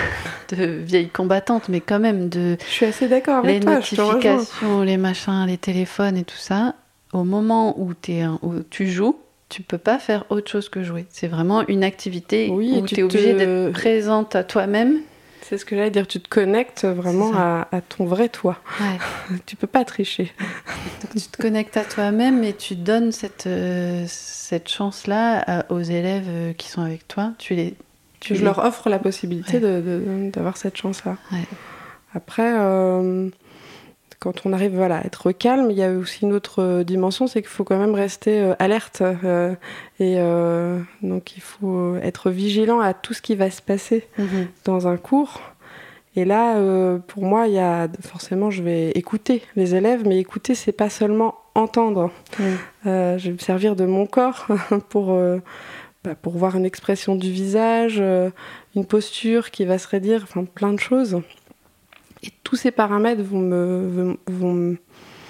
de vieille combattante, mais quand même de Je suis assez d'accord avec les toi, je te rejoins. notifications, les machins, les téléphones et tout ça, au moment où tu joues, tu peux pas faire autre chose que jouer. C'est vraiment une activité Oui, où tu es obligé te- d'être présente à toi-même. C'est ce que j'allais dire, tu te connectes vraiment à, à ton vrai toi. Ouais. Tu peux pas tricher. Donc tu te connectes à toi-même et tu donnes cette, euh, cette chance-là à- aux élèves euh, qui sont avec toi. Tu les, tu je les- leur offre la possibilité Ouais. de- de- d'avoir cette chance-là. Ouais. Après, euh, quand on arrive voilà, à être calme, il y a aussi une autre euh, dimension, c'est qu'il faut quand même rester euh, alerte. euh, et donc il faut être vigilant à tout ce qui va se passer Mhm. dans un cours. Et là, euh, pour moi, il y a forcément, je vais écouter les élèves, mais écouter, c'est pas seulement entendre. Euh, je vais me servir de mon corps pour, euh, bah, pour voir une expression du visage, une posture qui va se raidir, enfin plein de choses. Et tous ces paramètres vont me, vont, me-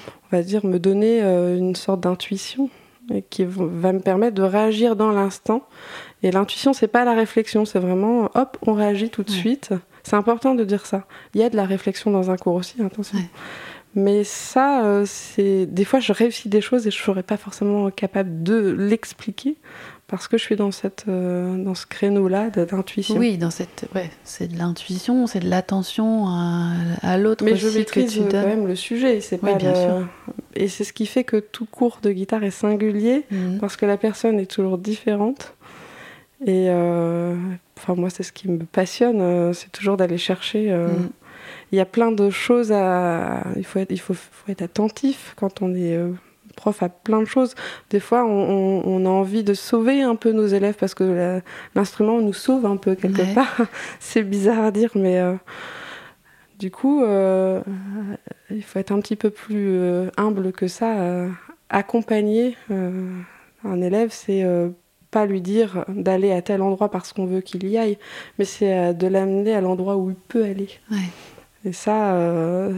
on va dire, me donner euh, une sorte d'intuition et qui va me permettre de réagir dans l'instant. Et l'intuition, c'est pas la réflexion, c'est vraiment hop, on réagit tout de Ouais. suite. C'est important de dire ça. Il y a de la réflexion dans un cours aussi, attention. Ouais. Mais ça, euh, c'est des fois je réussis des choses et je serais pas forcément capable de l'expliquer parce que je suis dans cette euh, dans ce créneau-là d'intuition. Oui, dans cette, ouais, c'est de l'intuition, c'est de l'attention à, à l'autre Mais je aussi que maîtrise tu euh, quand même le sujet. C'est Oui, pas bien le- sûr. Et c'est ce qui fait que tout cours de guitare est singulier Mhm. parce que la personne est toujours différente. Et euh, enfin moi c'est ce qui me passionne, c'est toujours d'aller chercher. euh, Mhm. Il y a plein de choses à. Il faut être, il faut, faut être attentif quand on est prof à plein de choses. Des fois, on, on- on a envie de sauver un peu nos élèves parce que l'instrument nous sauve un peu quelque Ouais. part. C'est bizarre à dire, mais euh, du coup, euh, il faut être un petit peu plus euh, humble que ça. accompagner un élève, c'est. pas lui dire d'aller à tel endroit parce qu'on veut qu'il y aille, mais c'est de l'amener à l'endroit où il peut aller. Ouais. Et ça,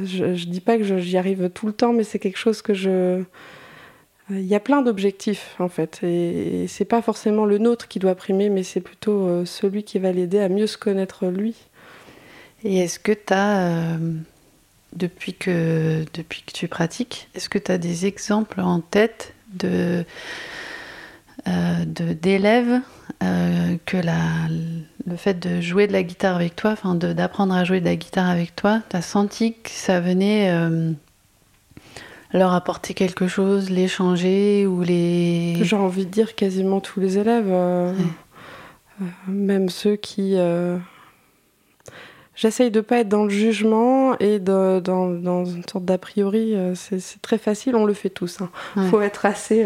je, je dis pas que j'y arrive tout le temps, mais c'est quelque chose que je. Il y a plein d'objectifs en fait, et, c'est pas forcément le nôtre qui doit primer, mais c'est plutôt euh, celui qui va l'aider à mieux se connaître lui. Et est-ce que tu as, depuis, que, depuis que tu pratiques, est-ce que tu as des exemples en tête de, euh, d'élèves euh, que le fait de jouer de la guitare avec toi, enfin d'apprendre à jouer de la guitare avec toi, tu as senti que ça venait euh, leur apporter quelque chose, les changer ou les... J'ai envie de dire quasiment tous les élèves, euh, Ouais. euh, même ceux qui. euh, J'essaye de pas être dans le jugement et de- dans, dans une sorte d'a priori. C'est c'est très facile, on le fait tous. hein. Ouais. faut être assez.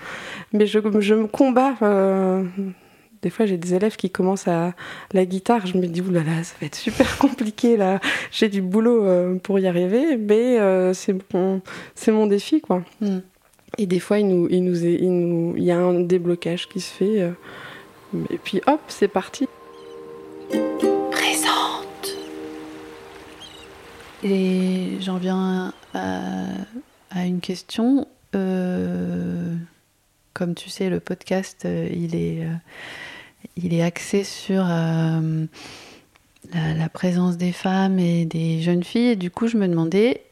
Mais je, je me combats. Des fois, j'ai des élèves qui commencent à la guitare. Je me dis, oulala, ça va être super compliqué là. J'ai du boulot euh, pour y arriver, mais euh, c'est mon, c'est mon défi, quoi. Mm. Et des fois, il, nous, il, nous est- il, nous- il y a un déblocage qui se fait. euh, et puis, hop, c'est parti. Présente. Et j'en viens à, à une question. Comme tu sais, le podcast, il est, il est axé sur euh, la, la présence des femmes et des jeunes filles. Et du coup, je me demandais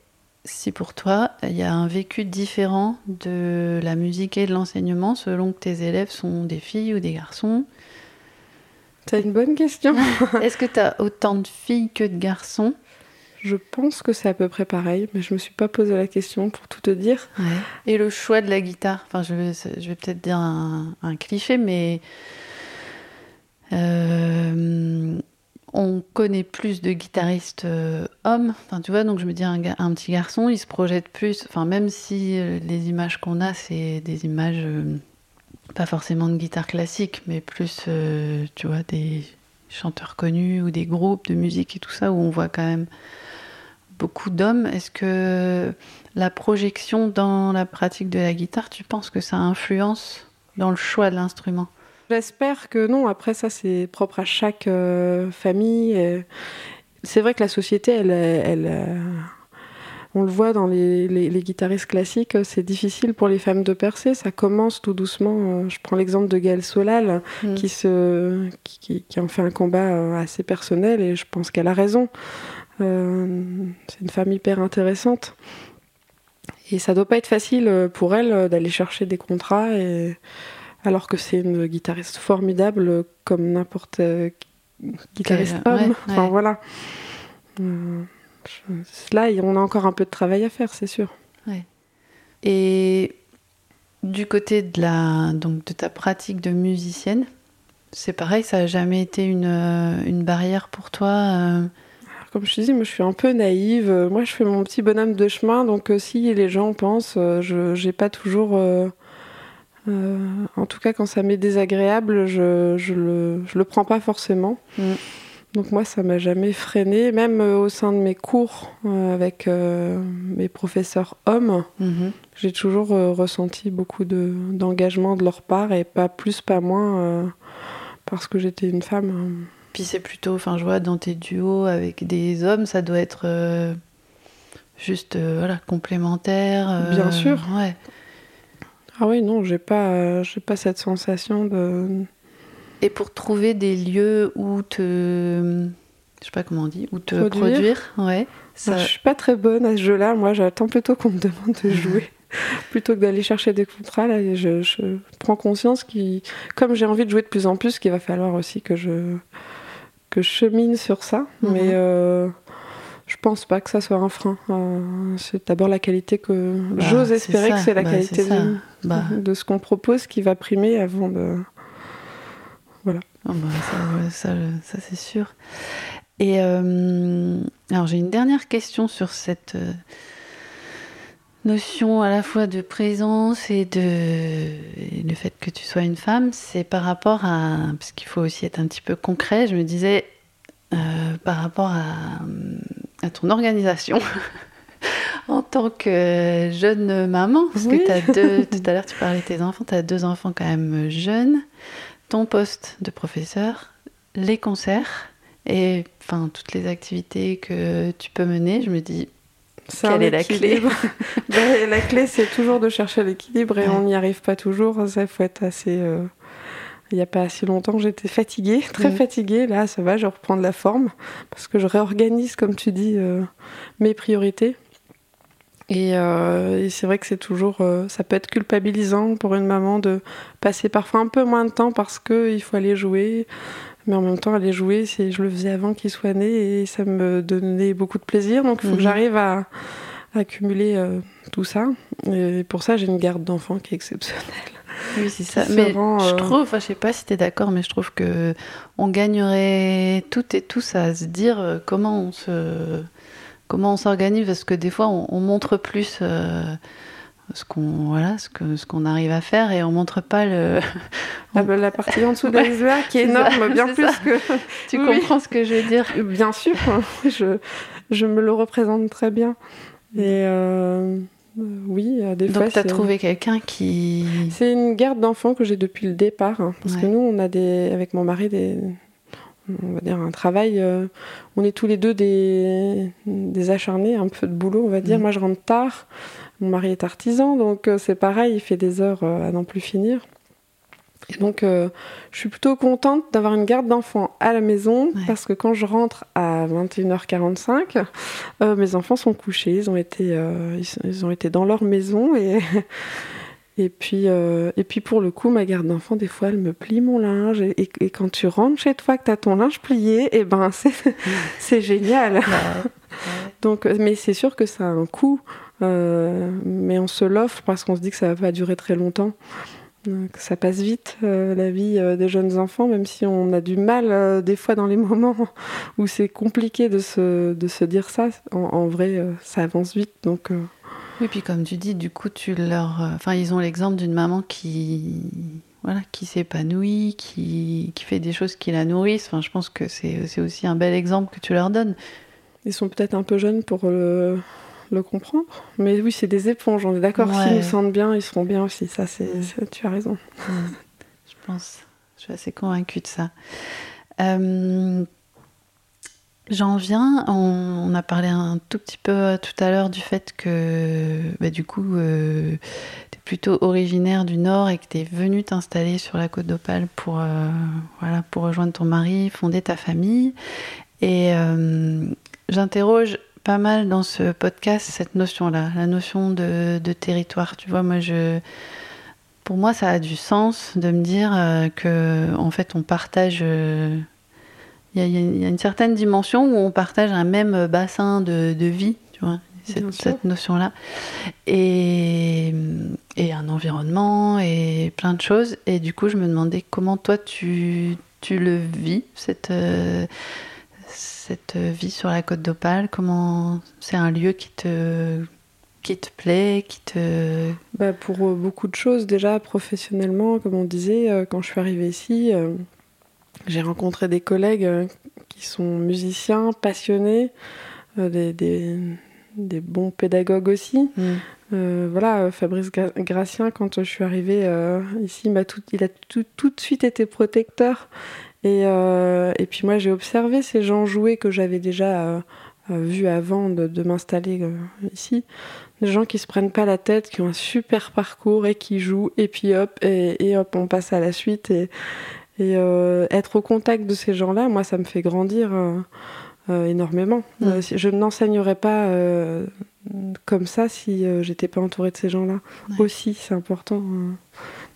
si pour toi, il y a un vécu différent de la musique et de l'enseignement selon que tes élèves sont des filles ou des garçons. C'est une bonne question. Est-ce que tu as autant de filles que de garçons? Je pense que c'est à peu près pareil, mais je me suis pas posé la question pour tout te dire. Et le choix de la guitare, enfin je vais, je vais peut-être dire un, un cliché, mais on connaît plus de guitaristes euh, hommes, enfin tu vois, donc je me dis un, petit garçon, il se projette plus, enfin même si euh, les images qu'on a, c'est des images euh, pas forcément de guitare classique, mais plus, euh, tu vois, des chanteurs connus ou des groupes de musique et tout ça, où on voit quand même beaucoup d'hommes. Est-ce que la projection dans la pratique de la guitare, tu penses que ça influence dans le choix de l'instrument? J'espère que non. Après, ça, c'est propre à chaque euh, famille. C'est vrai que la société, elle, elle, euh, on le voit dans les, les- les guitaristes classiques, c'est difficile pour les femmes de percer. Ça commence tout doucement. Euh, Je prends l'exemple de Gaëlle Solal, Mm. qui, se, qui, qui- qui en fait un combat assez personnel, et je pense qu'elle a raison. Euh, c'est une femme hyper intéressante. Et ça doit pas être facile pour elle d'aller chercher des contrats, et... alors que c'est une guitariste formidable euh, comme n'importe euh, guitariste homme. ouais, Enfin ouais. voilà. Euh, je- Là, on a encore un peu de travail à faire, c'est sûr. Et du côté de, la, donc de ta pratique de musicienne, c'est pareil, ça n'a jamais été une, une barrière pour toi euh, Comme je te dis, moi je suis un peu naïve. Moi je fais mon petit bonhomme de chemin, donc euh, si les gens pensent, je j'ai pas toujours. Euh, en tout cas, quand ça m'est désagréable, je, je, le, je le prends pas forcément. Mm. Donc moi ça m'a jamais freiné, même euh, au sein de mes cours euh, avec mes professeurs hommes, mhm. j'ai toujours ressenti beaucoup de- d'engagement de leur part et pas plus, pas moins parce que j'étais une femme. hein. Puis c'est plutôt, enfin je vois dans tes duos avec des hommes, ça doit être juste voilà, complémentaire. Bien sûr. Ouais. Ah oui, non, j'ai pas, euh, j'ai pas cette sensation de. Et pour trouver des lieux où te je sais pas comment on dit, ou te Produire. produire, ouais. Ça, Je suis pas très bonne à ce jeu-là. Moi, j'attends plutôt qu'on me demande de jouer. plutôt que d'aller chercher des contrats, là, je, je prends conscience qu'il, comme j'ai envie de jouer de plus en plus, qu'il va falloir aussi que je, que je chemine sur ça. Mhm. Mais euh, je pense pas que ça soit un frein. Euh, c'est d'abord la qualité que. bah, J'ose espérer que c'est la bah, qualité de, Bah, de ce qu'on propose qui va primer avant de. Ah bah, ça, ça, c'est sûr. Et euh, alors j'ai une dernière question sur cette euh, notion à la fois de présence et de et le fait que tu sois une femme. C'est par rapport à parce qu'il faut aussi être un petit peu concret. Je me disais euh, par rapport à, à ton organisation. En tant que jeune maman, parce Oui. que tu as deux, tout à l'heure tu parlais de tes enfants, tu as deux enfants quand même jeunes, ton poste de professeur, les concerts et enfin toutes les activités que tu peux mener, je me dis C'est Quelle est la clé. Ben, La clé, c'est toujours de chercher l'équilibre et Ouais. on n'y arrive pas toujours. Ça, faut être assez. euh, Il n'y a pas si longtemps, j'étais fatiguée, très Mhm. fatiguée. Là, ça va, je reprends de la forme parce que je réorganise, comme tu dis, euh, mes priorités. Et, euh, et c'est vrai que c'est toujours, euh, ça peut être culpabilisant pour une maman de passer parfois un peu moins de temps parce que il faut aller jouer. Mais en même temps, aller jouer, c'est, je le faisais avant qu'il soit né et ça me donnait beaucoup de plaisir. Donc, il faut que j'arrive à, à accumuler tout ça. Et pour ça, j'ai une garde d'enfants qui est exceptionnelle. Oui c'est ça. Mais je euh, trouve, enfin, je sais pas si tu es d'accord, mais je trouve que on gagnerait toutes et tous à se dire euh, comment on se comment on s'organise parce que des fois on, on montre plus euh, ce qu'on voilà ce que ce qu'on arrive à faire et on montre pas le Ah ben, la partie en dessous de Ouais, l'iceberg qui est ça, énorme, bien plus ça. que. tu Oui, comprends ce que je veux dire Bien sûr, je, je me le représente très bien. Et euh, oui, euh, des fois. donc tu as trouvé quelqu'un qui C'est une garde d'enfants que j'ai depuis le départ. hein, parce Ouais. que nous, on a des, avec mon mari des, on va dire un travail. euh, on est tous les deux des, des acharnés, un peu de boulot, on va dire. Mhm. Moi, je rentre tard. Mon mari est artisan, donc euh, c'est pareil, il fait des heures euh, à n'en plus finir. Et donc, euh, je suis plutôt contente d'avoir une garde d'enfants à la maison Ouais. parce que quand je rentre à 21h45, euh, mes enfants sont couchés, ils ont été, euh, ils, ont été dans leur maison et et puis euh, et puis pour le coup, ma garde d'enfants, des fois, elle me plie mon linge et, et- et quand tu rentres chez toi que tu as ton linge plié, et ben c'est c'est génial. Donc, mais c'est sûr que ça a un coût, mais on se l'offre parce qu'on se dit que ça va pas durer très longtemps. Que ça passe vite euh, la vie euh, des jeunes enfants, même si on a du mal euh, des fois dans les moments où c'est compliqué de se, de se dire ça. En, en vrai, ça avance vite. Donc, Oui, puis comme tu dis, du coup, tu leur. Enfin, ils ont l'exemple d'une maman qui. Voilà, qui s'épanouit, qui, qui fait des choses qui la nourrissent. Enfin, je pense que c'est c'est aussi un bel exemple que tu leur donnes. ils sont peut-être un peu jeunes pour le, le comprendre. Mais oui, c'est des éponges, on est d'accord. Ouais. S'ils nous sentent bien, ils seront bien aussi. Ça, c'est, tu as raison. Je pense. Je suis assez convaincue de ça. Euh, J'en viens, on, on a parlé un tout petit peu euh, tout à l'heure du fait que bah, du coup tu es plutôt originaire du Nord et que tu es venu t'installer sur la côte d'Opale pour, euh, voilà, pour rejoindre ton mari, fonder ta famille. Et euh, j'interroge pas mal dans ce podcast cette notion-là, la notion de, de territoire. Tu vois, moi je pour moi, ça a du sens de me dire euh, que, en fait, on partage. euh, Il y, a- y y une certaine dimension où on partage un même bassin de, de vie, tu vois, cette notion-là. Et, et un environnement et plein de choses. Et du coup, je me demandais comment toi, tu, tu le vis, cette, euh, cette vie sur la côte d'Opale? Comment c'est un lieu qui te, qui te plaît, qui te. Bah, pour euh, beaucoup de choses, déjà professionnellement, comme on disait, euh, quand je suis arrivée ici, euh, j'ai rencontré des collègues qui sont musiciens, passionnés, des, des- des bons pédagogues aussi. Euh, voilà, Fabrice Gra- Gracien, quand je suis arrivée ici, il, tout, il a tout, tout de suite été protecteur. Et, euh, et puis moi, j'ai observé ces gens jouer que j'avais déjà euh, euh, vus avant de, de m'installer euh, ici. Des gens qui se prennent pas la tête, qui ont un super parcours et qui jouent, et puis hop, et, et hop, on passe à la suite. Et, et être au contact de ces gens-là, moi, ça me fait grandir. énormément. Si- je n'enseignerais pas comme ça si j'étais pas entourée de ces gens-là. Ouais. Aussi, c'est important. euh.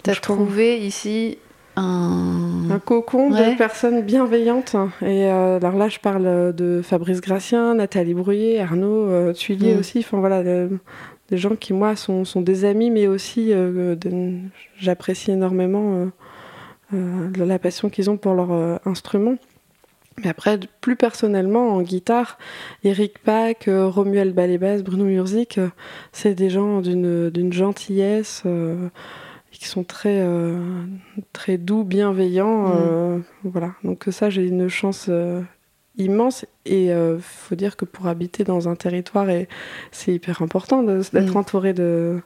T'as trouvé ici un. un cocon Ouais. de personnes bienveillantes. Et euh, alors là, je parle de Fabrice Gracien, Nathalie Brouillet, Arnaud euh, Mm. aussi. Enfin voilà, le- des gens qui, moi, sont, sont des amis, mais aussi euh, j'apprécie énormément euh, euh, la passion qu'ils ont pour leur euh, instrument. Mais après, plus personnellement, en guitare, Eric Pack, euh, Romuald Balébas, Bruno Murzik, euh, c'est des gens d'une gentillesse euh, qui sont très, euh, très doux, bienveillants. Mm. euh, voilà. Donc ça, j'ai une chance euh, immense. Et il faut dire que pour habiter dans un territoire, c'est hyper important de- d'être Mm. entouré de,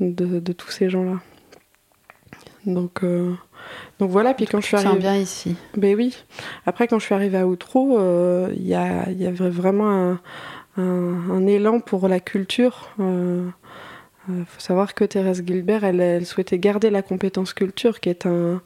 de, de tous ces gens-là. Donc, euh, donc voilà, puis quand je suis arrivée... bien ici. Ben oui. Après, quand je suis arrivée à Outreau, euh, il y, y avait vraiment un, un- un élan pour la culture. Il faut savoir que Thérèse Gilbert, elle, elle souhaitait garder la compétence culture, qui est un,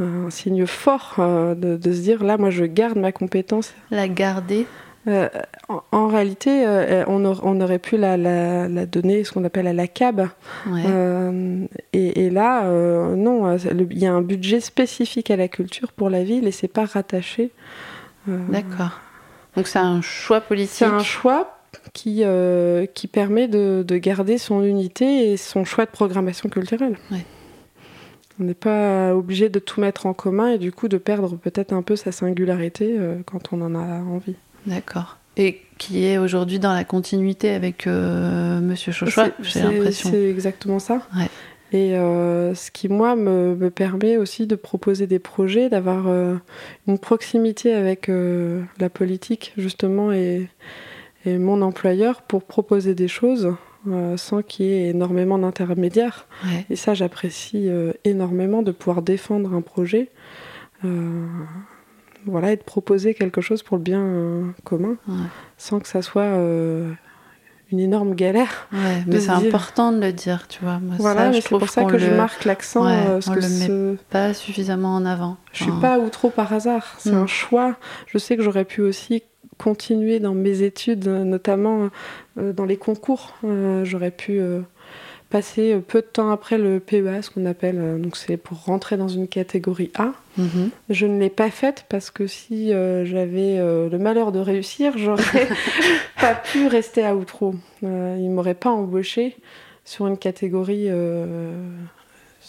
un signe fort euh, de, de se dire, là, moi, je garde ma compétence. La garder. Euh, en, en réalité, euh, on, aur- on aurait pu la, la- la donner, ce qu'on appelle à la CAB. Ouais. Euh, et, et là, euh, non, euh, il y a un budget spécifique à la culture pour la ville et c'est pas rattaché. Euh, D'accord. Donc c'est un choix politique. c'est un choix qui, euh, qui permet de, de garder son unité et son choix de programmation culturelle. Ouais. On n'est pas obligé de tout mettre en commun et du coup de perdre peut-être un peu sa singularité euh, quand on en a envie. D'accord. Et qui est aujourd'hui dans la continuité avec euh, Monsieur Chauchois, j'ai l'impression. C'est exactement ça. Ouais. Et euh, ce qui, moi, me, me permet aussi de proposer des projets, d'avoir euh, une proximité avec euh, la politique, justement, et, et mon employeur pour proposer des choses euh, sans qu'il y ait énormément d'intermédiaires. Ouais. Et ça, j'apprécie euh, énormément de pouvoir défendre un projet. euh, voilà, et de proposer quelque chose pour le bien commun, Ouais. sans que ça soit une énorme galère. Ouais, mais c'est important de le dire, tu vois. Moi, Voilà, ça, je c'est pour ça que je marque l'accent. Ouais, euh, on que le met ce- pas suffisamment en avant. je suis Enfin, pas ou trop par hasard. C'est Mm. un choix. Je sais que j'aurais pu aussi continuer dans mes études, notamment euh, dans les concours. Euh, j'aurais pu euh, passer peu de temps après le PEA, ce qu'on appelle, donc c'est pour rentrer dans une catégorie A. mhm. Je ne l'ai pas faite parce que si euh, j'avais euh, le malheur de réussir, j'aurais pas pu rester à Outreau. Euh, ils m'auraient pas embauché sur une catégorie.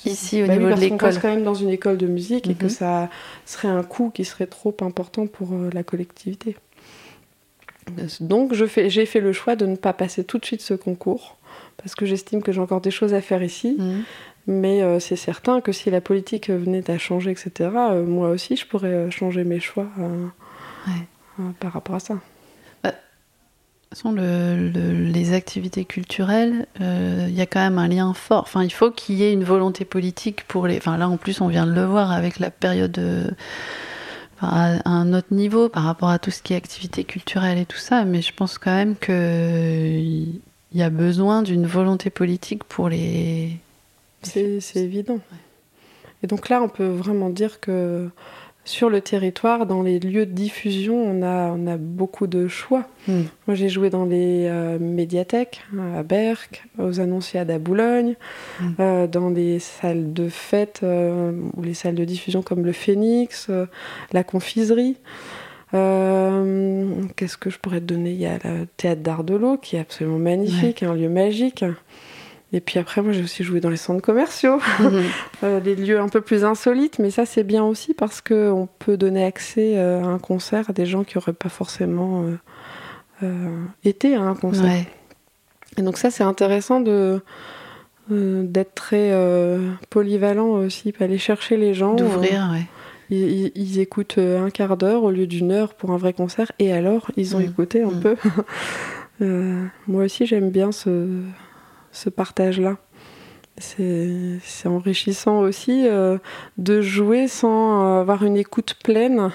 Ici, au bah oui, niveau de parce qu'on l'école. quand même dans une école de musique et que Mhm. ça serait un coût qui serait trop important pour la collectivité. Donc j'ai fait le choix de ne pas passer tout de suite ce concours parce que j'estime que j'ai encore des choses à faire ici. Mhm. Mais euh, c'est certain que si la politique venait à changer, etc., euh, moi aussi, je pourrais euh, changer mes choix Ouais. par rapport à ça. De toute façon, le- le- les activités culturelles, il y a quand même un lien fort. Enfin, il faut qu'il y ait une volonté politique pour les. Enfin, là, en plus, on vient de le voir avec la période à un autre niveau par rapport à tout ce qui est activité culturelle et tout ça. Mais je pense quand même qu'il y a besoin d'une volonté politique pour les. C'est évident. Et donc là, on peut vraiment dire que sur le territoire, dans les lieux de diffusion, on a, on a beaucoup de choix. Hmm. Moi, j'ai joué dans les euh, médiathèques à Berck, aux Annonciades à Boulogne, Mm. euh, dans les salles de fête euh, ou les salles de diffusion comme le Phénix, la confiserie. Qu'est-ce que je pourrais te donner? Il y a le théâtre d'art de l'eau qui est absolument magnifique, un lieu magique. Et puis après, moi, j'ai aussi joué dans les centres commerciaux. Euh, des lieux un peu plus insolites, mais ça c'est bien aussi parce qu'on peut donner accès euh, à un concert à des gens qui n'auraient pas forcément euh, euh, été à un concert. Ouais. Et donc ça c'est intéressant de d'être très polyvalent aussi, aller chercher les gens. D'ouvrir, ouais. Ils, écoutent un quart d'heure au lieu d'une heure pour un vrai concert, et alors ils ont Mm. écouté un Mm. peu. Moi aussi j'aime bien ce, ce partage-là. C'est enrichissant aussi euh, de jouer sans euh, avoir une écoute pleine.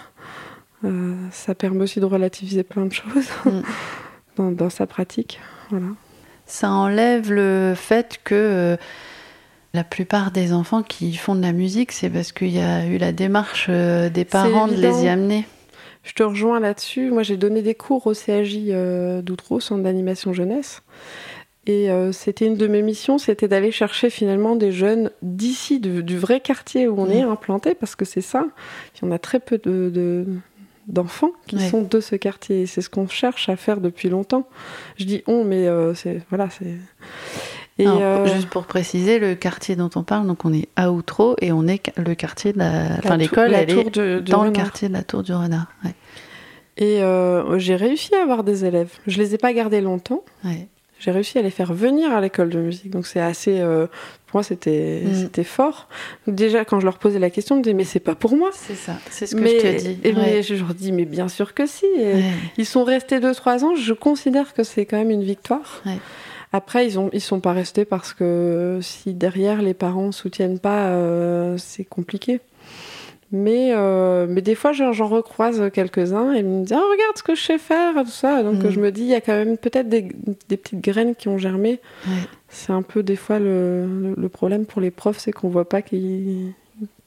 Euh, ça permet aussi de relativiser plein de choses Mm. dans, dans sa pratique. Voilà. ça enlève le fait que euh, la plupart des enfants qui font de la musique, c'est parce qu'il y a eu la démarche des parents de les y amener. je te rejoins là-dessus. Moi, j'ai donné des cours au CAJ d'Outreau, Centre d'animation jeunesse. Et euh, c'était une de mes missions, c'était d'aller chercher finalement des jeunes d'ici, du, du vrai quartier où on Mm. est implanté, parce que c'est ça. Il y en a très peu de, de- d'enfants qui Ouais. sont de ce quartier. Et c'est ce qu'on cherche à faire depuis longtemps. Je dis on, mais euh, c'est voilà, c'est. Et Alors, euh, Juste pour préciser, le quartier dont on parle, donc on est à Outreau et on est le quartier de la. Enfin, l'école, la elle tour est de- du dans le renard. quartier de la Tour du Renard. Ouais. Et euh, j'ai réussi à avoir des élèves. Je les ai pas gardés longtemps. Ouais. J'ai réussi à les faire venir à l'école de musique. Donc c'est assez. euh, pour moi, c'était Mm. c'était fort. Déjà, quand je leur posais la question, ils me disaient Mais c'est pas pour moi. C'est ça, c'est ce que mais, je te dis. Et Ouais. mais je leur dis Mais bien sûr que si. Et Ouais. Ils sont restés 2-3 ans. Je considère que c'est quand même une victoire. Ouais. Après, ils ont ils sont pas restés parce que si derrière les parents soutiennent pas, euh, c'est compliqué. Mais, euh, mais des fois, j'en recroise quelques-uns et ils me disent Ah, regarde ce que je sais faire, tout ça. Donc Mm. je me dis, il y a quand même peut-être des, des petites graines qui ont germé. Ouais. C'est un peu des fois le, problème pour les profs, c'est qu'on voit pas qu'ils-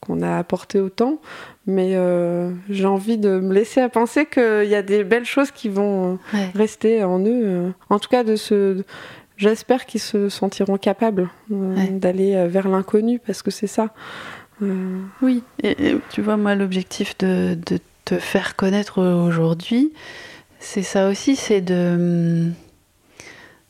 qu'on a apporté autant. Mais euh, j'ai envie de me laisser à penser qu'il y a des belles choses qui vont Ouais. rester en eux. euh. En tout cas, de se, j'espère qu'ils se sentiront capables euh, Ouais. d'aller euh, vers l'inconnu, parce que c'est ça. Euh, Oui, et, et tu vois, moi, l'objectif de, de te faire connaître aujourd'hui, c'est ça aussi, c'est de.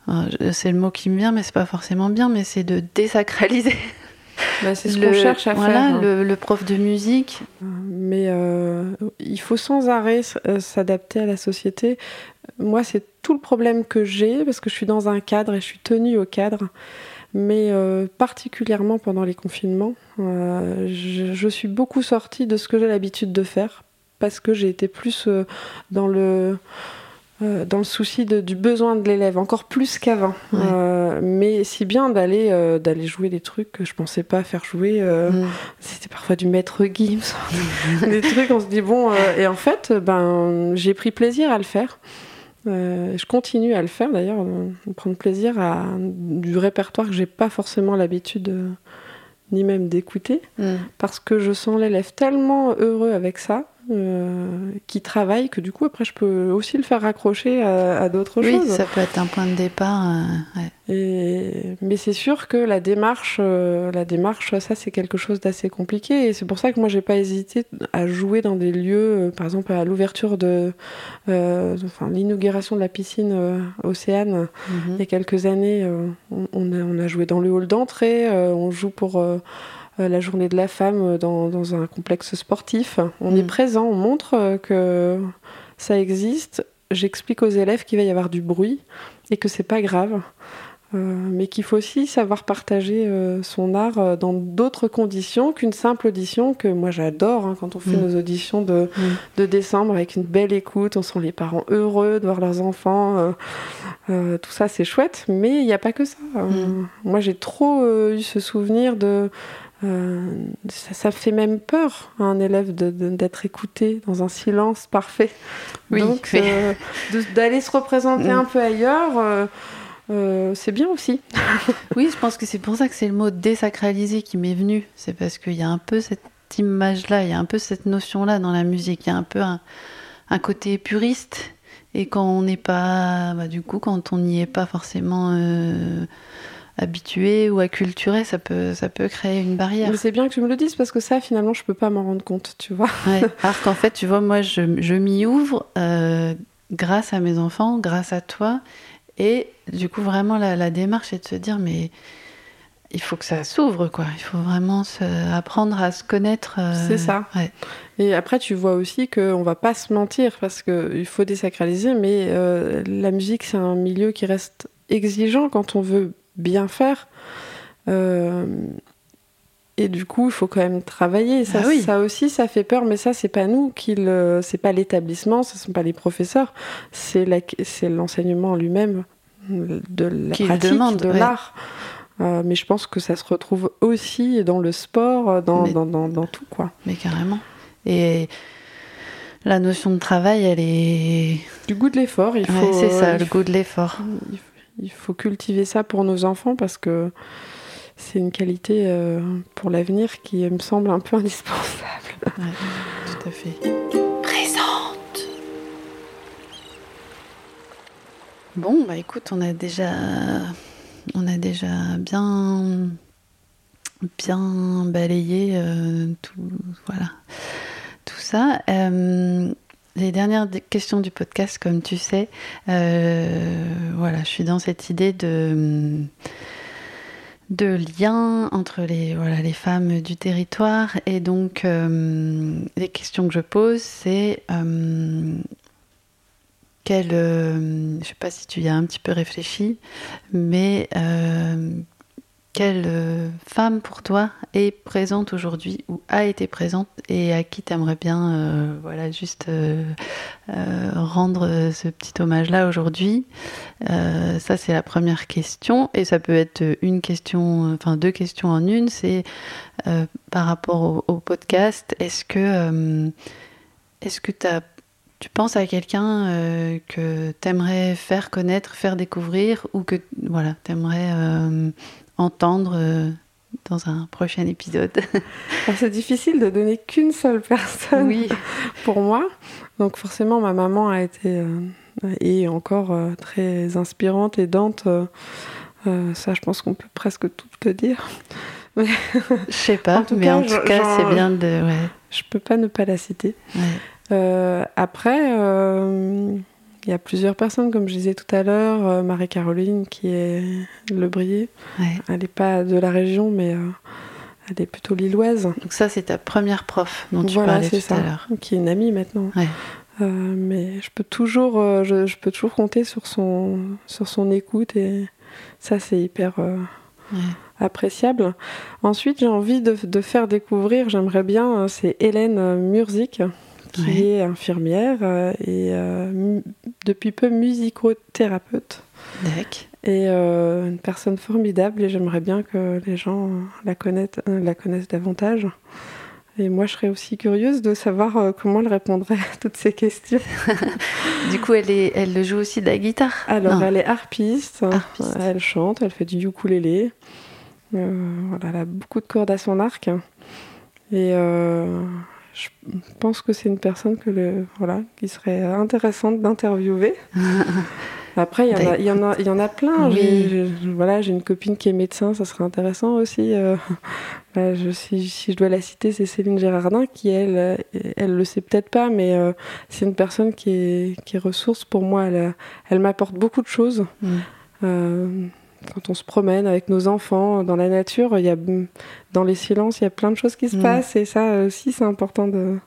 euh, C'est le mot qui me vient, mais c'est pas forcément bien, mais c'est de désacraliser. bah, c'est ce le- qu'on cherche à voilà, faire. hein. Le, le prof de musique. Mais euh, il faut sans arrêt s'adapter à la société. Moi, c'est tout le problème que j'ai parce que je suis dans un cadre et je suis tenue au cadre. Mais euh, particulièrement pendant les confinements, euh, je, je suis beaucoup sortie de ce que j'ai l'habitude de faire parce que j'ai été plus euh, dans le dans le souci de- du besoin de l'élève, encore plus qu'avant. Ouais. Mais si bien d'aller d'aller jouer des trucs que je pensais pas faire jouer. Mm. c'était parfois du maître Gims, des trucs, on se dit bon, et en fait, ben, j'ai pris plaisir à le faire. Euh, je continue à le faire d'ailleurs, euh, prendre plaisir à du répertoire que j'ai pas forcément l'habitude euh, ni même d'écouter, Mm. parce que je sens l'élève tellement heureux avec ça, euh, qui travaille, que du coup après je peux aussi le faire raccrocher à, à d'autres Oui, choses. ça peut être un point de départ. euh, ouais. Et... Mais c'est sûr que la démarche, euh, la démarche, ça c'est quelque chose d'assez compliqué. Et c'est pour ça que moi j'ai pas hésité à jouer dans des lieux, par exemple à l'ouverture de, enfin l'inauguration de la piscine Océane Mhm. il y a quelques années. on, on a, on a joué dans le hall d'entrée. on joue pour la journée de la femme euh, dans, dans un complexe sportif. On Mm. est présent, on montre euh, que ça existe. J'explique aux élèves qu'il va y avoir du bruit et que c'est pas grave. Euh, mais qu'il faut aussi savoir partager euh, son art euh, dans d'autres conditions qu'une simple audition que moi j'adore hein, quand on fait Mm. nos auditions de, Mm. de décembre avec une belle écoute, on sent les parents heureux de voir leurs enfants, euh, euh, tout ça c'est chouette, mais il n'y a pas que ça. Euh, Mm. Moi j'ai trop euh, eu ce souvenir de... euh, ça, ça fait même peur à un élève d'être écouté dans un silence parfait. Oui, Donc euh, d'aller se représenter un peu ailleurs, euh, c'est bien aussi. Oui, je pense que c'est pour ça que c'est le mot désacralisé qui m'est venu. C'est parce qu'il y a un peu cette image-là, il y a un peu cette notion-là dans la musique. Il y a un peu un, un côté puriste. Et quand on n'est pas, bah, du coup, quand on n'y est pas forcément habitué ou acculturé, ça peut, ça peut créer une barrière. Mais c'est bien que tu me le dises parce que ça, finalement, je peux pas m'en rendre compte, tu vois. Ouais. Alors qu'en fait, tu vois, moi, je, je m'y ouvre euh, grâce à mes enfants, grâce à toi. Et du coup, vraiment, la, la démarche est de se dire, mais il faut que ça s'ouvre, quoi. Il faut vraiment se, apprendre à se connaître. euh, C'est ça. ouais. Et après, tu vois aussi qu'on va pas se mentir parce qu'il faut désacraliser, mais euh, la musique, c'est un milieu qui reste exigeant quand on veut bien faire. Euh, et du coup, il faut quand même travailler. Ça, Ah oui. ça aussi, ça fait peur, mais ça, c'est pas nous qui le, c'est pas l'établissement, ce sont pas les professeurs, c'est la, c'est l'enseignement lui-même de la Qui pratique, demande, de ouais. l'art. Euh, mais je pense que ça se retrouve aussi dans le sport, dans, Mais- dans, dans, dans tout, quoi. Mais carrément. Et la notion de travail, elle est. Du goût de l'effort, il faut. Ouais, c'est ça, euh, le goût de l'effort. il, il faut cultiver ça pour nos enfants parce que c'est une qualité euh, pour l'avenir qui me semble un peu indispensable. Tout à fait. Présente. Bon, bah écoute, on a déjà, on a déjà bien, bien balayé euh, tout, voilà, tout ça. Euh, les dernières questions du podcast, comme tu sais, euh, voilà, je suis dans cette idée de lien entre les, femmes du territoire. Et donc, euh, les questions que je pose, c'est euh, quelle, je ne sais pas si tu y as un petit peu réfléchi, mais quelle euh, femme pour toi est présente aujourd'hui ou a été présente et à qui tu aimerais bien euh, voilà, juste euh, rendre ce petit hommage-là aujourd'hui? Ça, c'est la première question. Et ça peut être une question, enfin deux questions en une. C'est par rapport au, podcast, est-ce que, est-ce que tu penses à quelqu'un que tu aimerais faire connaître, faire découvrir ou que voilà, tu aimerais entendre euh, dans un prochain épisode. C'est difficile de donner qu'une seule personne oui. pour moi. Donc forcément, ma maman a été euh, et encore euh, très inspirante, aidante. ça, je pense qu'on peut presque tout le dire. Je sais pas, mais en tout cas, c'est bien de. Ouais. Je peux pas ne pas la citer. Ouais. après. Il y a plusieurs personnes, comme je disais tout à l'heure, euh, Marie-Caroline qui est le Brier. Elle n'est pas de la région, mais euh, elle est plutôt lilloise. Donc ça, c'est ta première prof dont tu parlais tout à l'heure. Qui est une amie maintenant. Euh, mais je peux toujours, je, peux toujours compter sur son, sur son écoute et ça, c'est hyper appréciable. Ensuite, j'ai envie de, de, faire découvrir, j'aimerais bien, c'est Hélène Murzik qui est infirmière euh, et euh, depuis peu musicothérapeute. Et euh, une personne formidable et j'aimerais bien que les gens la connaissent, la connaissent davantage. Et moi, je serais aussi curieuse de savoir comment elle répondrait à toutes ces questions. du coup, elle, est, elle joue aussi de la guitare? Alors, elle est harpiste, Elle chante, elle fait du ukulélé. voilà, elle a beaucoup de cordes à son arc. Et je pense que c'est une personne que le, voilà, qui serait intéressante d'interviewer. Après, il y, en a, y, y en a plein. voilà, j'ai une copine qui est médecin, ça serait intéressant aussi. Euh, je, si, si, je dois la citer, c'est Céline Gérardin, qui, elle, elle le sait peut-être pas, mais euh, c'est une personne qui est, qui est ressource pour moi. Elle, elle m'apporte beaucoup de choses. Mm. Euh, quand on se promène avec nos enfants dans la nature, il y a, dans les silences, il y a plein de choses qui se mm. passent et ça aussi, c'est important de,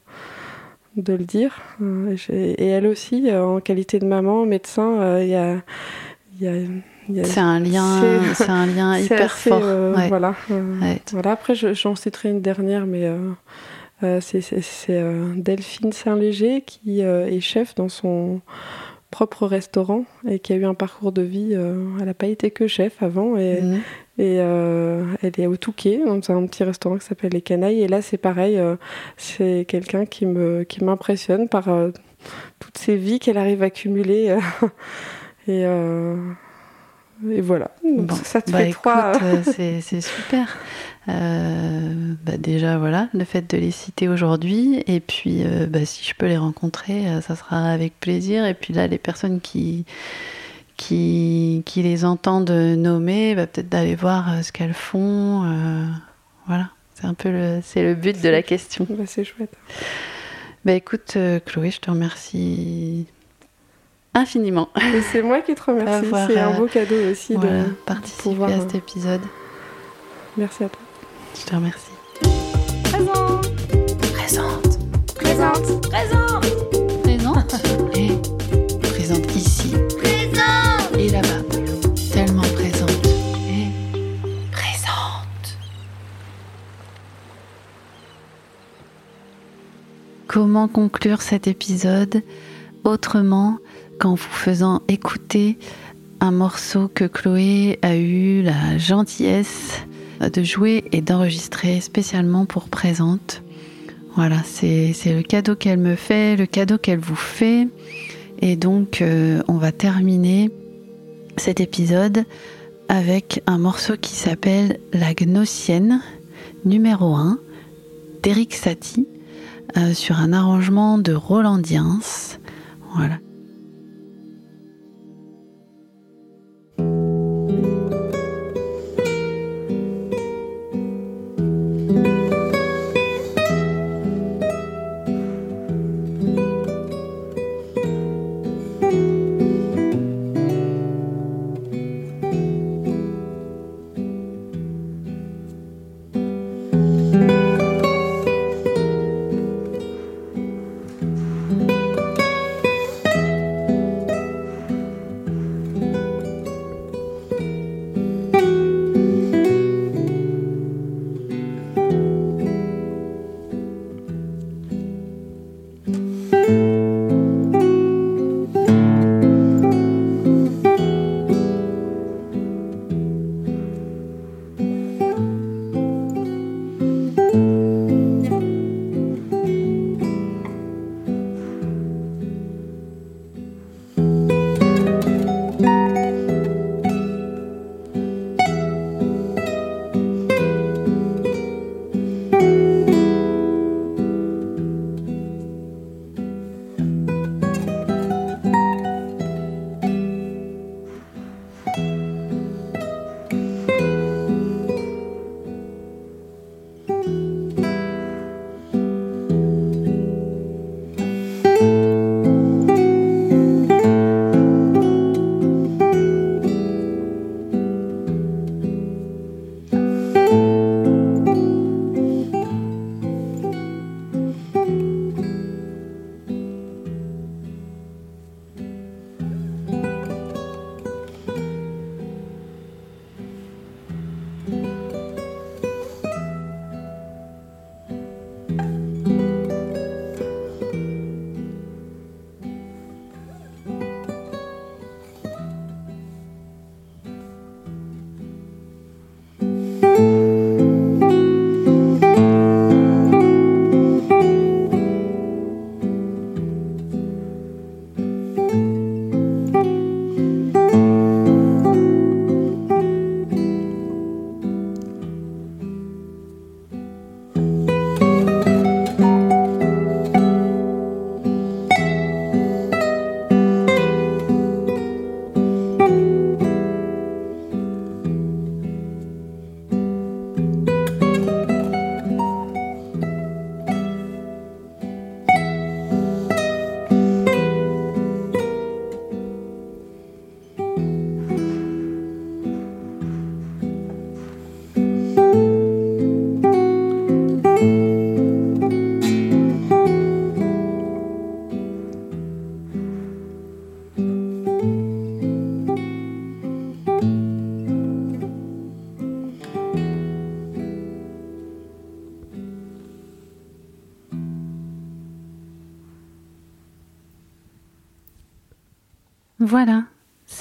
de le dire. Euh, et elle aussi, euh, en qualité de maman, médecin, euh, il y a. c'est un lien, c'est un lien hyper fort. Voilà. voilà. Après, j'en citerai une dernière, mais c'est Delphine Saint-Léger qui est chef dans son propre restaurant et qui a eu un parcours de vie. Euh, elle n'a pas été que chef avant et, mhm. et euh, elle est au Touquet, c'est un petit restaurant qui s'appelle Les Canailles. Et là, c'est pareil, euh, c'est quelqu'un qui me qui m'impressionne par toutes ces vies qu'elle arrive à cumuler. et, et voilà. ça te bah fait trois. c'est super. Euh, bah déjà, voilà, le fait de les citer aujourd'hui. Et puis, euh, bah, si je peux les rencontrer, euh, ça sera avec plaisir. Et puis là, les personnes qui, qui, qui les entendent nommer, bah, peut-être d'aller voir ce qu'elles font. voilà, c'est un peu le, c'est le but de la question. C'est chouette. Bah écoute, Chloé, je te remercie infiniment. c'est moi qui te remercie. C'est un beau cadeau aussi de participer à cet épisode. Merci à toi. Je te remercie. Présente. Présente. Présente. Présente. Présente. Et présente ici. Présente. Et là-bas. Tellement présente. Et présente. Comment conclure cet épisode autrement qu'en vous faisant écouter un morceau que Chloé a eu la gentillesse de jouer et d'enregistrer spécialement pour Présente. Voilà, c'est le cadeau qu'elle me fait, le cadeau qu'elle vous fait. Et donc, euh, on va terminer cet épisode avec un morceau qui s'appelle La Gnossienne, numéro 1, d'Eric Satie, euh, sur un arrangement de Roland Diens. Voilà.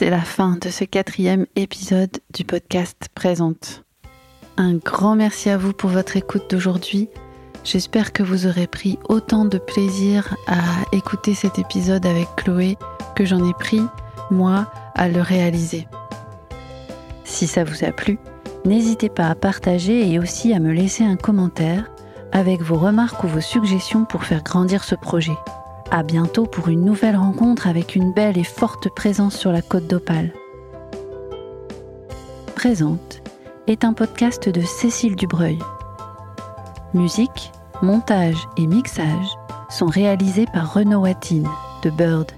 La fin de ce quatrième épisode du podcast Présente. Un grand merci à vous pour votre écoute d'aujourd'hui. J'espère que vous aurez pris autant de plaisir à écouter cet épisode avec Chloé que j'en ai pris, moi, à le réaliser. Si ça vous a plu, n'hésitez pas à partager et aussi à me laisser un commentaire avec vos remarques ou vos suggestions pour faire grandir ce projet. À bientôt pour une nouvelle rencontre avec une belle et forte présence sur la côte d'Opale. Présente est un podcast de Cécile Dubreuil. Musique, montage et mixage sont réalisés par Renaud Watine de Bird.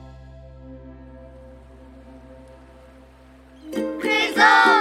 Présente